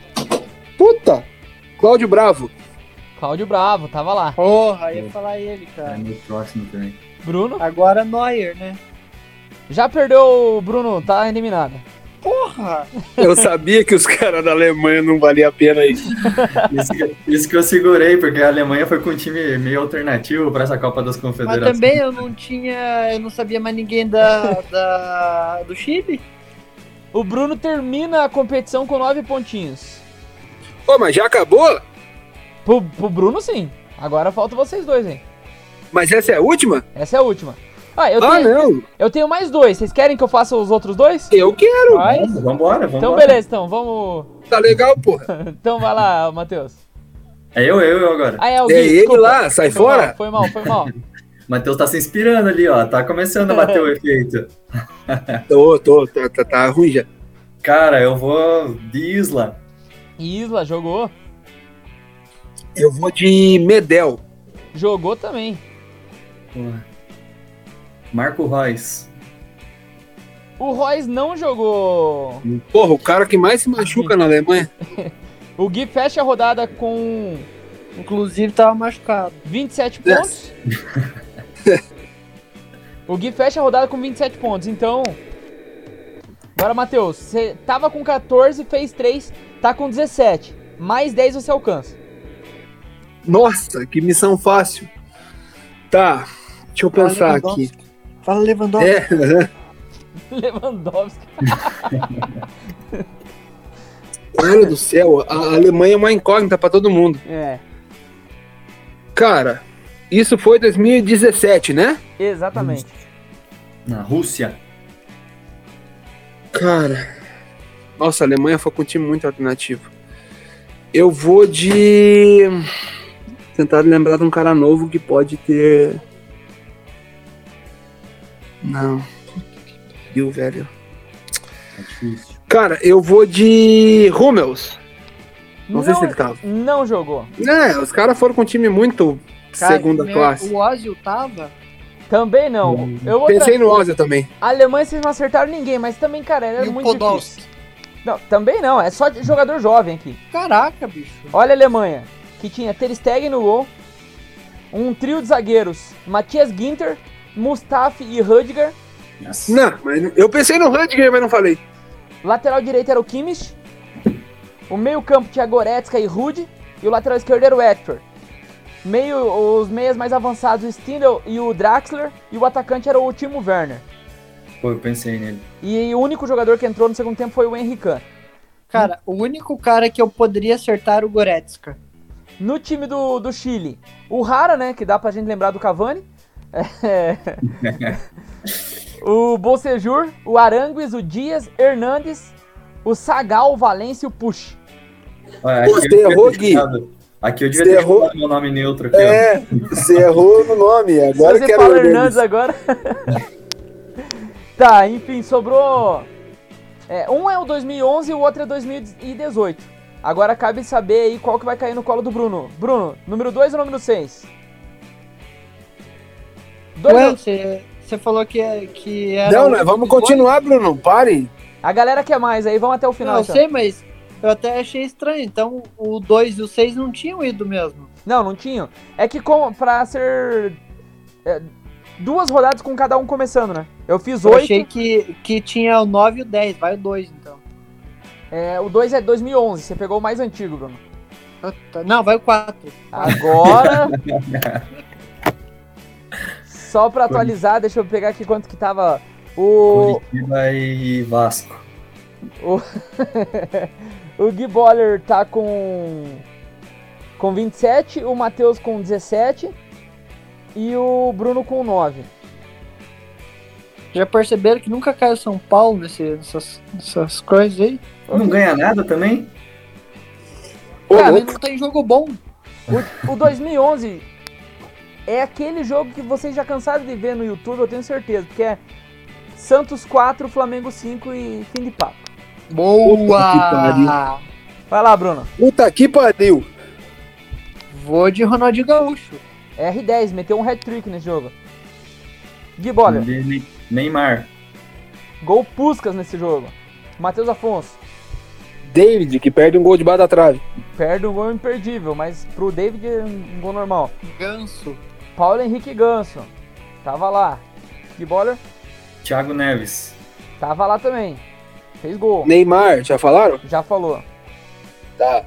Puta! Cláudio Bravo. Cláudio Bravo, tava lá. Porra, ia falar ele, É cara. meu próximo também. Bruno? Agora Neuer, né? Já perdeu o Bruno, tá eliminado. Porra! Eu sabia que os caras da Alemanha não valia a pena isso. Isso que, isso que eu segurei, porque a Alemanha foi com um time meio alternativo pra essa Copa das Mas Confederações. também eu não tinha. Eu não sabia mais ninguém da, da, do Chile. O Bruno termina a competição com nove pontinhos. Ô, mas já acabou? Pro, pro Bruno, sim. Agora falta vocês dois, hein? Mas essa é a última? Essa é a última. Ah, eu, ah, tenho, não. eu tenho mais dois. Vocês querem que eu faça os outros dois? Eu quero. Vai. Vamos, vambora, vambora. Então, beleza, então, vamos. Tá legal, porra. Então, vai lá, Matheus. É eu, eu, eu agora. Ah, é o É Gui, ele desculpa. lá, sai Foi fora. mal, foi mal, foi mal. Matheus tá se inspirando ali, ó. Tá começando a bater o efeito. Tô, tô, tá, tá, tá ruim já. Cara, eu vou de Isla. Isla jogou. Eu vou de Medel. Jogou também. Marco Reus. O Royce não jogou. Porra, o cara que mais se machuca na Alemanha. O Gui fecha a rodada com Inclusive tava machucado. 27 pontos. o Gui fecha a rodada com 27 pontos. Então. Agora, Matheus, você tava com 14, fez 3, tá com 17. Mais 10 você alcança. Nossa, que missão fácil. Tá, deixa eu Fala, pensar aqui. Fala Lewandowski. É, Lewandowski. cara do céu, a Alemanha é uma incógnita pra todo mundo. É, Cara, isso foi 2017, né? exatamente. Na Rússia. Cara, nossa, a Alemanha foi com um time muito alternativo. Eu vou de. Tentar lembrar de um cara novo que pode ter. Não. Viu, velho? É difícil. Cara, eu vou de Rummels. Não sei se ele tava. Não jogou. É, os caras foram com um time muito Cara, segunda né, classe. O Ozil tava. Também não. Eu vou Pensei no Ozil também. A Alemanha vocês não acertaram ninguém, mas também, cara, era e o muito difícil. Não, também não. É só de jogador jovem aqui. Caraca, bicho. Olha a Alemanha, que tinha Ter Stegen no gol, um trio de zagueiros, Matias Ginter, Mustafi e Rüdiger. Nossa. Não, mas eu pensei no Rüdiger, mas não falei. Lateral direito era o Kimmich. O meio campo tinha Goretzka e Rude. E o lateral esquerdo era o Hector. Meio, os meias mais avançados, o Stindl e o Draxler. E o atacante era o Timo Werner. Pô, eu pensei nele. E o único jogador que entrou no segundo tempo foi o Henrique Kahn. Cara, o único cara que eu poderia acertar era o Goretzka. No time do, do Chile, o Rara, né? Que dá pra gente lembrar do Cavani. É. o Bolsejur, o Arangues, o Dias, Hernandes, o Sagal, o Valência e o Push. Olha, aqui você errou, Gui. Aqui eu devia Você ter errou. meu nome neutro aqui, ó. É, você errou no nome. Agora você quero fala o Hernandes Hernandes. agora. Tá, enfim, sobrou. É, um é o 2011 e o outro é 2018. Agora cabe saber aí qual que vai cair no colo do Bruno. Bruno, número 2 ou número 6? Ué, você, você falou que, é- que era. Não, né? Vamos os dois? continuar, Bruno. Pare. A galera quer mais aí, vamos até o final. Não, eu então. sei, mas eu até achei estranho. Então o 2 e o 6 não tinham ido mesmo. Não, não tinha. É que com, pra ser é, duas rodadas com cada um começando, né? Eu fiz Eu oito. achei que, que tinha o 9 e o 10. Vai o 2 então. É, o 2 é 2011, você pegou o mais antigo, Bruno. Não, vai o 4. Agora. Só pra atualizar, deixa eu pegar aqui quanto que tava o. Curitiba e Vasco. O, o Gui Boller tá com. Com 27, o Matheus com 17 e o Bruno com 9. Já perceberam que nunca caiu São Paulo nesse, nessas, nessas coisas aí? Não ganha nada também? Cara, louco. não tem jogo bom. O, o 2011 é aquele jogo que vocês já cansaram de ver no YouTube, eu tenho certeza, porque é Santos 4, Flamengo 5 e fim de papo. Que Boa! Vai lá, Bruno. Puta que pariu. Vou de Ronaldinho Gaúcho. R10, meteu um hat-trick nesse jogo. Gui Boller, Ne- Neymar. gol Puscas nesse jogo. Matheus Afonso, David, que perde um gol debaixo da trave. perde um gol imperdível, mas pro David é um gol normal. Ganso. Paulo Henrique Ganso, tava lá. Gui Boller, Thiago Neves. tava lá também. Fez gol, Neymar, já falaram? já falou. Tá.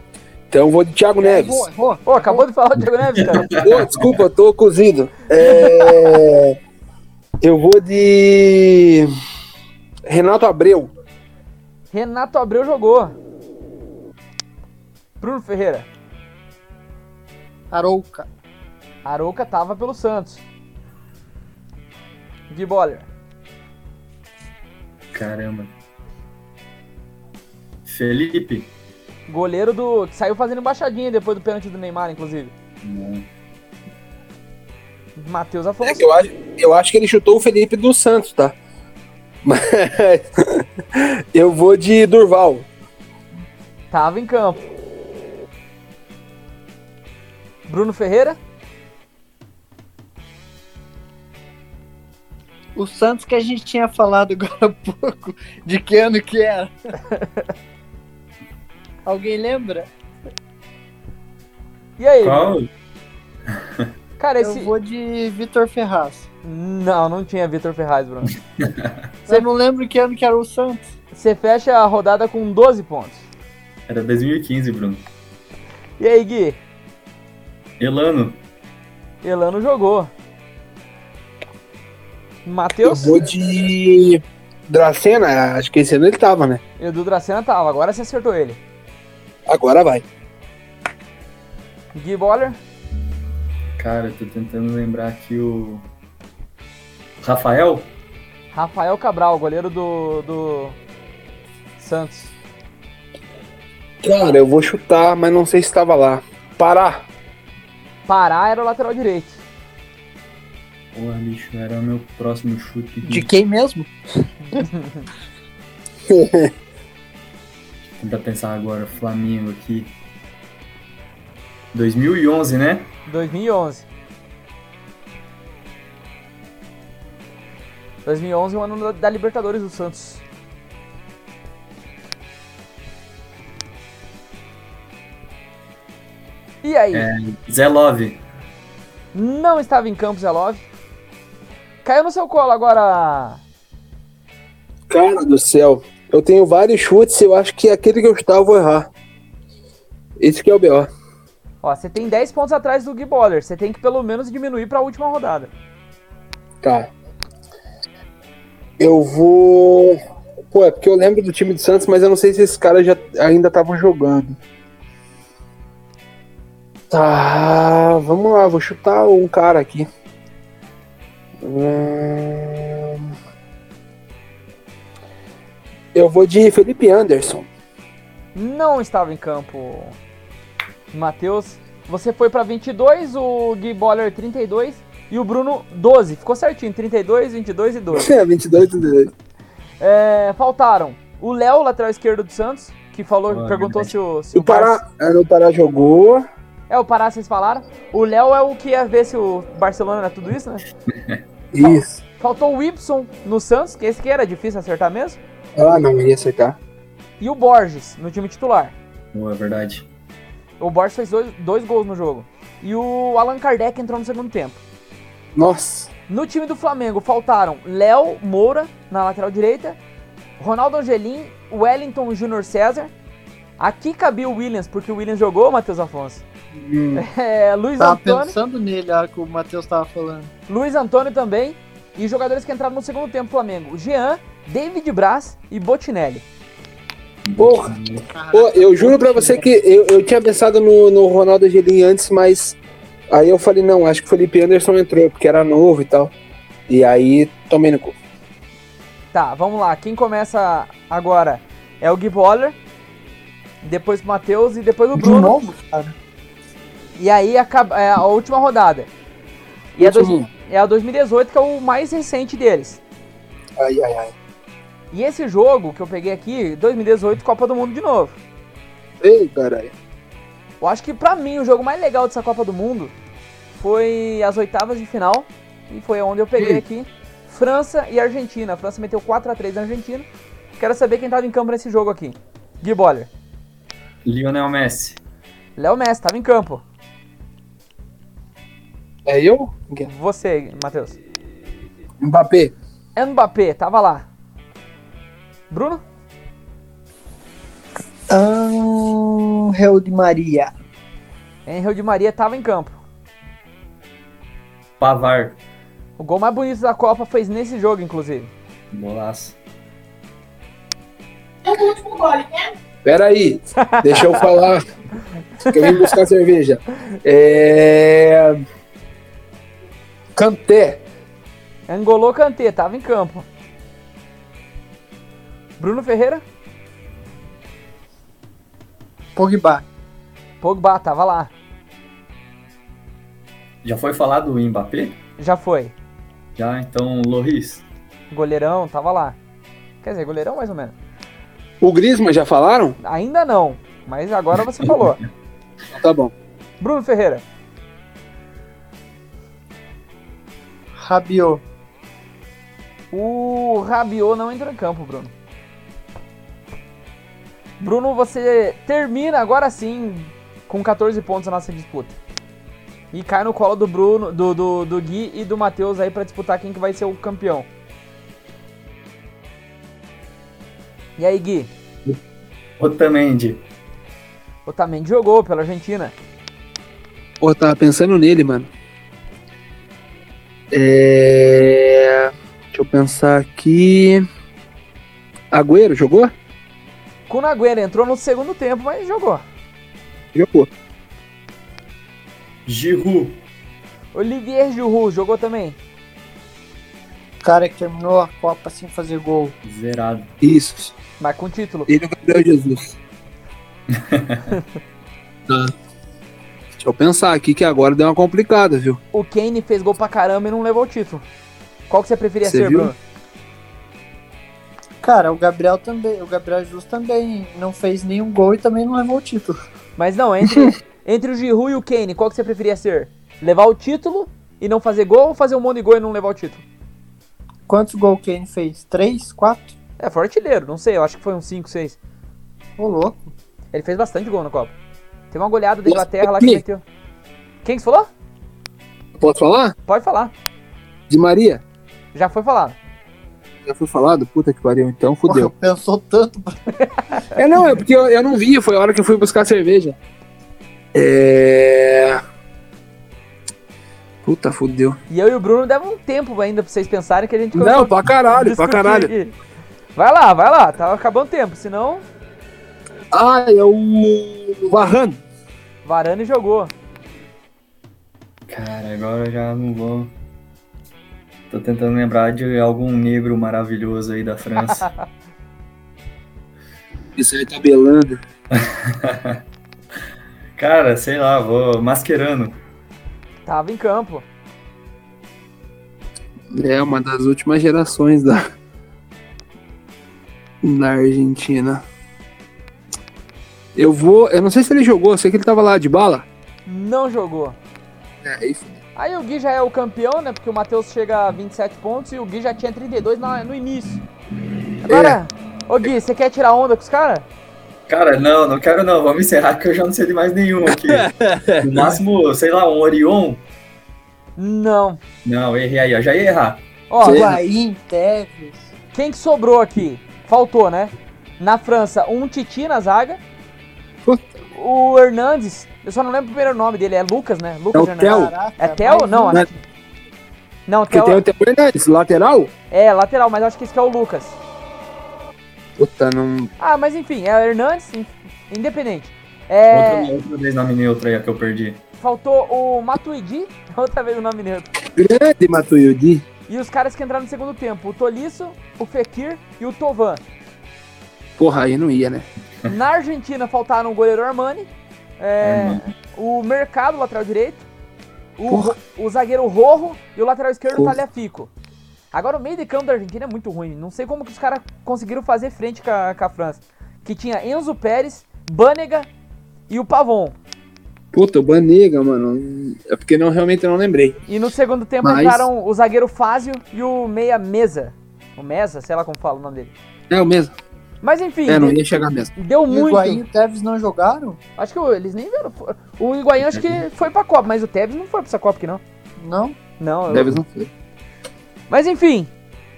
Então eu vou de Thiago Neves. Errou, errou. Pô, acabou de falar o Diego Neves, cara. Ô, desculpa, eu tô cozido. É... Eu vou de. Renato Abreu. Renato Abreu jogou. Bruno Ferreira. Arouca. Arouca tava pelo Santos. Gui Boller. Caramba. Felipe. Goleiro do. que saiu fazendo embaixadinha depois do pênalti do Neymar, inclusive. Não. Matheus É Afonso. que eu acho, eu acho que ele chutou o Felipe dos Santos, tá? Mas eu vou de Durval. Tava em campo. Bruno Ferreira. O Santos que a gente tinha falado agora há pouco, de que ano que era? Alguém lembra? E aí? Qual? Cara, esse. Eu vou de Vitor Ferraz. Não, não tinha Vitor Ferraz, Bruno. Você não lembra que ano que era o Santos? Você fecha a rodada com 12 pontos. Era 2015, Bruno. E aí, Gui? Elano. Elano jogou. Eu Matheus? vou de Dracena. Acho que esse ano ele tava, né? Edu Dracena tava, agora você acertou ele. Agora vai. Gui Boller? Cara, eu tô tentando lembrar aqui o. Rafael? Rafael Cabral, goleiro do, do Santos. Cara, eu vou chutar, mas não sei se tava lá. Pará. Pará era o lateral direito. Porra, bicho, era o meu próximo chute. De quem mesmo? Tentar pensar agora, Flamengo aqui. 2011, né? 2011. 2011 o ano da- Libertadores do Santos. E aí? É. Zé Love. Não estava em campo, Zé Love. Caiu no seu colo agora. Cara do céu. Eu tenho vários chutes, eu acho que aquele que eu eu vou errar. Esse que é o B.O. Ó, você tem 10 pontos atrás do Gui Boller. Você tem que pelo menos diminuir para a última rodada. Tá. Eu vou. Pô, é porque eu lembro do time do Santos, mas eu não sei se esses caras já ainda estavam jogando. Tá, vamos lá, vou chutar um cara aqui. Hum, Eu vou de Felipe Anderson. Não estava em campo. Matheus, você foi para 22, o Gui Boller 32 E o Bruno, 12. Ficou certinho, 32, 22 e 12. É, 22, 32. É, faltaram o Léo, lateral esquerdo do Santos, que falou, perguntou verdade. se o, se O o Barça... Pará, é, no Pará jogou. É, o Pará vocês falaram. O Léo é o que ia ver se o Barcelona era tudo isso, né? Isso. Faltou o Ibson no Santos, que esse que era difícil acertar mesmo. Ah, não, ia acertar. E o Borges, no time titular. Boa, é verdade. O Borges fez dois, dois gols no jogo. E o Allan Kardec entrou no segundo tempo. Nossa. No time do Flamengo faltaram Léo Moura na lateral direita, Ronaldo Angelim, Wellington Júnior César. Aqui cabia o Williams, porque o Williams jogou, Matheus Afonso. Hum. É, Luiz Tava Antônio, pensando nele, a hora que o Matheus tava falando. Luiz Antônio também. E jogadores que entraram no segundo tempo do Flamengo: Jean, David Braz e Botinelli. Porra. Pô, eu juro pra você que eu, eu tinha pensado no, no Ronaldo Angelim antes, mas aí eu falei, não, acho que o Felipe Anderson entrou, porque era novo e tal. E aí tomei no cu. Tá, vamos lá. Quem começa agora é o Gui Boller, depois o Matheus e depois o De Bruno. novo, cara. E aí acaba, é a última rodada. E a, dois, é a 2018, que é o mais recente deles. Ai, ai, ai. E esse jogo que eu peguei aqui, 2018, Copa do Mundo de novo. Ei, caralho. Eu acho que pra mim o jogo mais legal dessa Copa do Mundo foi as oitavas de final. E foi onde eu peguei aqui. França e Argentina. A França meteu 4x3 na Argentina. Quero saber quem tava em campo nesse jogo aqui. Gui Boller. Lionel Messi. Léo Messi, tava em campo. É eu? Você, Matheus. Mbappé. Mbappé, tava lá. Bruno? Angel de Maria. Henrique de Maria tava em campo. Pavar. O gol mais bonito da Copa fez nesse jogo, inclusive. Golaço. Pera aí, deixa eu falar. que eu vim buscar cerveja. É... Canté. Angolô Kanté, tava em campo. Bruno Ferreira? Pogba. Pogba, tava lá. Já foi falado do Mbappé? Já foi. Já, então, Loris. Goleirão, tava lá. Quer dizer, goleirão mais ou menos. O Griezmann já falaram? Ainda não, mas agora você falou. Tá bom. Bruno Ferreira. Rabiot. O Rabiot não entrou em campo, Bruno. Bruno, você termina agora sim com 14 pontos a nossa disputa. E cai no colo do Bruno, do, do, do Gui e do Matheus aí pra disputar quem que vai ser o campeão. E aí, Gui? Otamendi. O Tamendi jogou pela Argentina. Pô, tava pensando nele, mano. É... Deixa eu pensar aqui. Agüero jogou? Kun Agüero entrou no segundo tempo, mas jogou. Jogou. Giroud. Olivier Giroud jogou também. Cara que terminou a Copa sem fazer gol. Zerado. Isso. Mas com título. Ele é o Gabriel Jesus. Tá. Deixa eu pensar aqui que agora deu uma complicada, viu? O Kane fez gol pra caramba e não levou o título. Qual que você preferia Você ser, viu? Bruno? Cara, o Gabriel também, o Gabriel Jesus também não fez nenhum gol e também não levou o título. Mas não, entre, entre o Giroud e o Kane, qual que você preferia ser? Levar o título e não fazer gol ou fazer um monte de gol e não levar o título? Quantos gols o Kane fez? Três? Quatro? É, foi artilheiro, não sei, eu acho que foi uns 5, 6. Ô, louco. Ele fez bastante gol na Copa. Tem uma goleada da Inglaterra lá que aqui. meteu. Quem que você falou? Posso falar? Pode falar. De Maria? Já foi falado. Já foi falado? Puta que pariu, então fudeu. Pensou tanto. É, não, é porque eu, eu não vi, foi a hora que eu fui buscar cerveja. É. Puta, fudeu. E eu e o Bruno deve um tempo ainda pra vocês pensarem que a gente Não, pra caralho, pra caralho. aqui. Vai lá, vai lá, tá acabando o tempo, senão Ah, é o Varane. Varane jogou. Cara, agora eu já não vou. Tô tentando lembrar de algum negro maravilhoso aí da França. Isso aí tá belando. Cara, sei lá, vou masquerando. Tava em campo. É uma das últimas gerações da, da Argentina. Eu vou. Eu não sei se ele jogou, eu sei que ele tava lá de bala. Não jogou. É, isso. Aí o Gui já é o campeão, né? Porque o Matheus chega a 27 pontos e o Gui já tinha 32 no, no início. Agora, ô Gui, você quer tirar onda com os caras? Cara, não, não quero não. Vamos encerrar que eu já não sei de mais nenhum aqui. No máximo, sei lá, um Orion. Não. Não, errei aí, eu já ia errar. Ó. Higuaín, Tevez. quem que sobrou aqui? Faltou, né? Na França, um Titi na zaga. Puta. O Hernandes, eu só não lembro o primeiro nome dele, é Lucas, né? Lucas É o Hernandes. Caraca, É Theo? Não, que... Não, Porque Theo tem o Theo Hernandes, lateral? é lateral, mas acho que esse que é o Lucas. Puta, não. Ah, mas enfim, é o Hernandes, in- independente. É, Outra, outra vez nome neutro aí que eu perdi. faltou o Matuidi, outra vez o nome neutro. Grande Matuidi. E os caras que entraram no segundo tempo, o Tolisso, o Fekir e o Tovan. Porra, aí não ia, né? Na Argentina faltaram o goleiro Armani, é, Armani. o Mercado, lateral direito, o, o zagueiro Rojo e o lateral esquerdo Porra. Talhafico. Agora o meio de campo da Argentina é muito ruim. Não sei como que os caras conseguiram fazer frente com a, com a França. Que tinha Enzo Pérez, Banega e o Pavon. Puta, o Banega, mano. É porque não, realmente eu não lembrei. E no segundo tempo Mas- entraram o zagueiro Fázio e o meia Mesa. O Mesa, sei lá como fala o nome dele. É o mesmo. Mas enfim, É, não deu, ia chegar mesmo. deu O muito. Higuaín e o Tevez não jogaram? Acho que o- eles nem viram. O Higuaín acho que foi pra Copa, mas o Tevez não foi pra essa Copa aqui não. Não? Não, eu- Deve não foi. Mas enfim,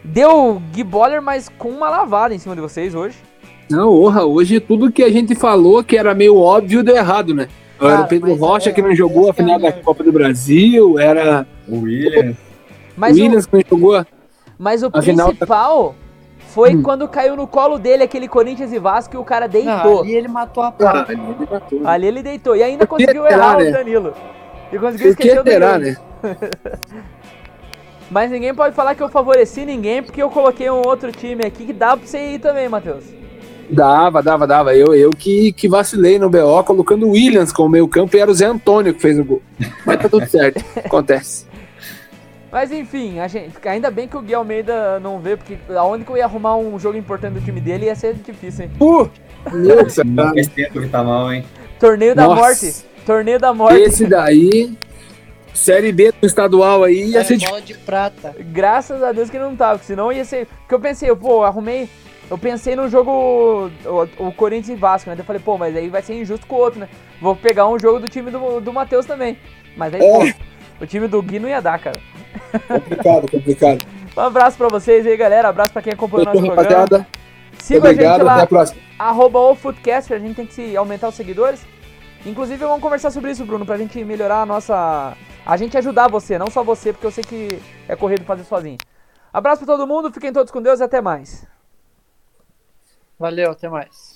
deu Gui Boller, mas com uma lavada em cima de vocês hoje. Não, orra, hoje tudo que a gente falou que era meio óbvio deu errado, né? Era Cara, o Pedro Rocha é- que não jogou a é final da merda. Copa do Brasil, era O William. Mas, o Williams que não jogou. o, mas o a final principal foi Hum. quando caiu no colo dele aquele Corinthians e Vasco e o cara Não, deitou. ali ele matou a Ah, pau. ele matou. né? Ali ele deitou. E ainda conseguiu errar né? o Danilo. E conseguiu esquecer o Danilo. né? Mas ninguém pode falar que eu favoreci ninguém, porque eu coloquei um outro time aqui que dá pra você ir também, Matheus. Dava, dava, dava. Eu, eu que, que vacilei no BO colocando o Williams como meio campo e era o Zé Antônio que fez o gol. Mas tá tudo certo. Acontece. Mas enfim, a gente, ainda bem que o Gui Almeida não vê, porque aonde que eu ia arrumar um jogo importante do time dele ia ser difícil, hein? Uh, cara. faz tempo que tá mal, hein? Torneio da Nossa. morte. Torneio da morte. Esse daí, Série B do estadual aí, ia É, ser difícil. bola de prata. Graças a Deus que não tava, porque senão ia ser. Porque eu pensei, pô, arrumei. Eu pensei no jogo. O, o Corinthians e Vasco, né? Eu falei, pô, mas aí vai ser injusto com o outro, né? Vou pegar um jogo do time do, do Matheus também. Mas aí, É. pô, o time do Gui não ia dar, cara. Complicado, complicado. Um abraço pra vocês aí, galera. Abraço pra quem acompanhou o nosso programa. rapaziada, Siga a gente obrigado. Até lá, a próxima. arroba o Footcast, a gente tem que se aumentar os seguidores. Inclusive, vamos conversar sobre isso, Bruno, pra gente melhorar a nossa. A gente ajudar você, não só você, porque eu sei que é corrido fazer sozinho. Abraço pra todo mundo, fiquem todos com Deus e até mais. Valeu, até mais.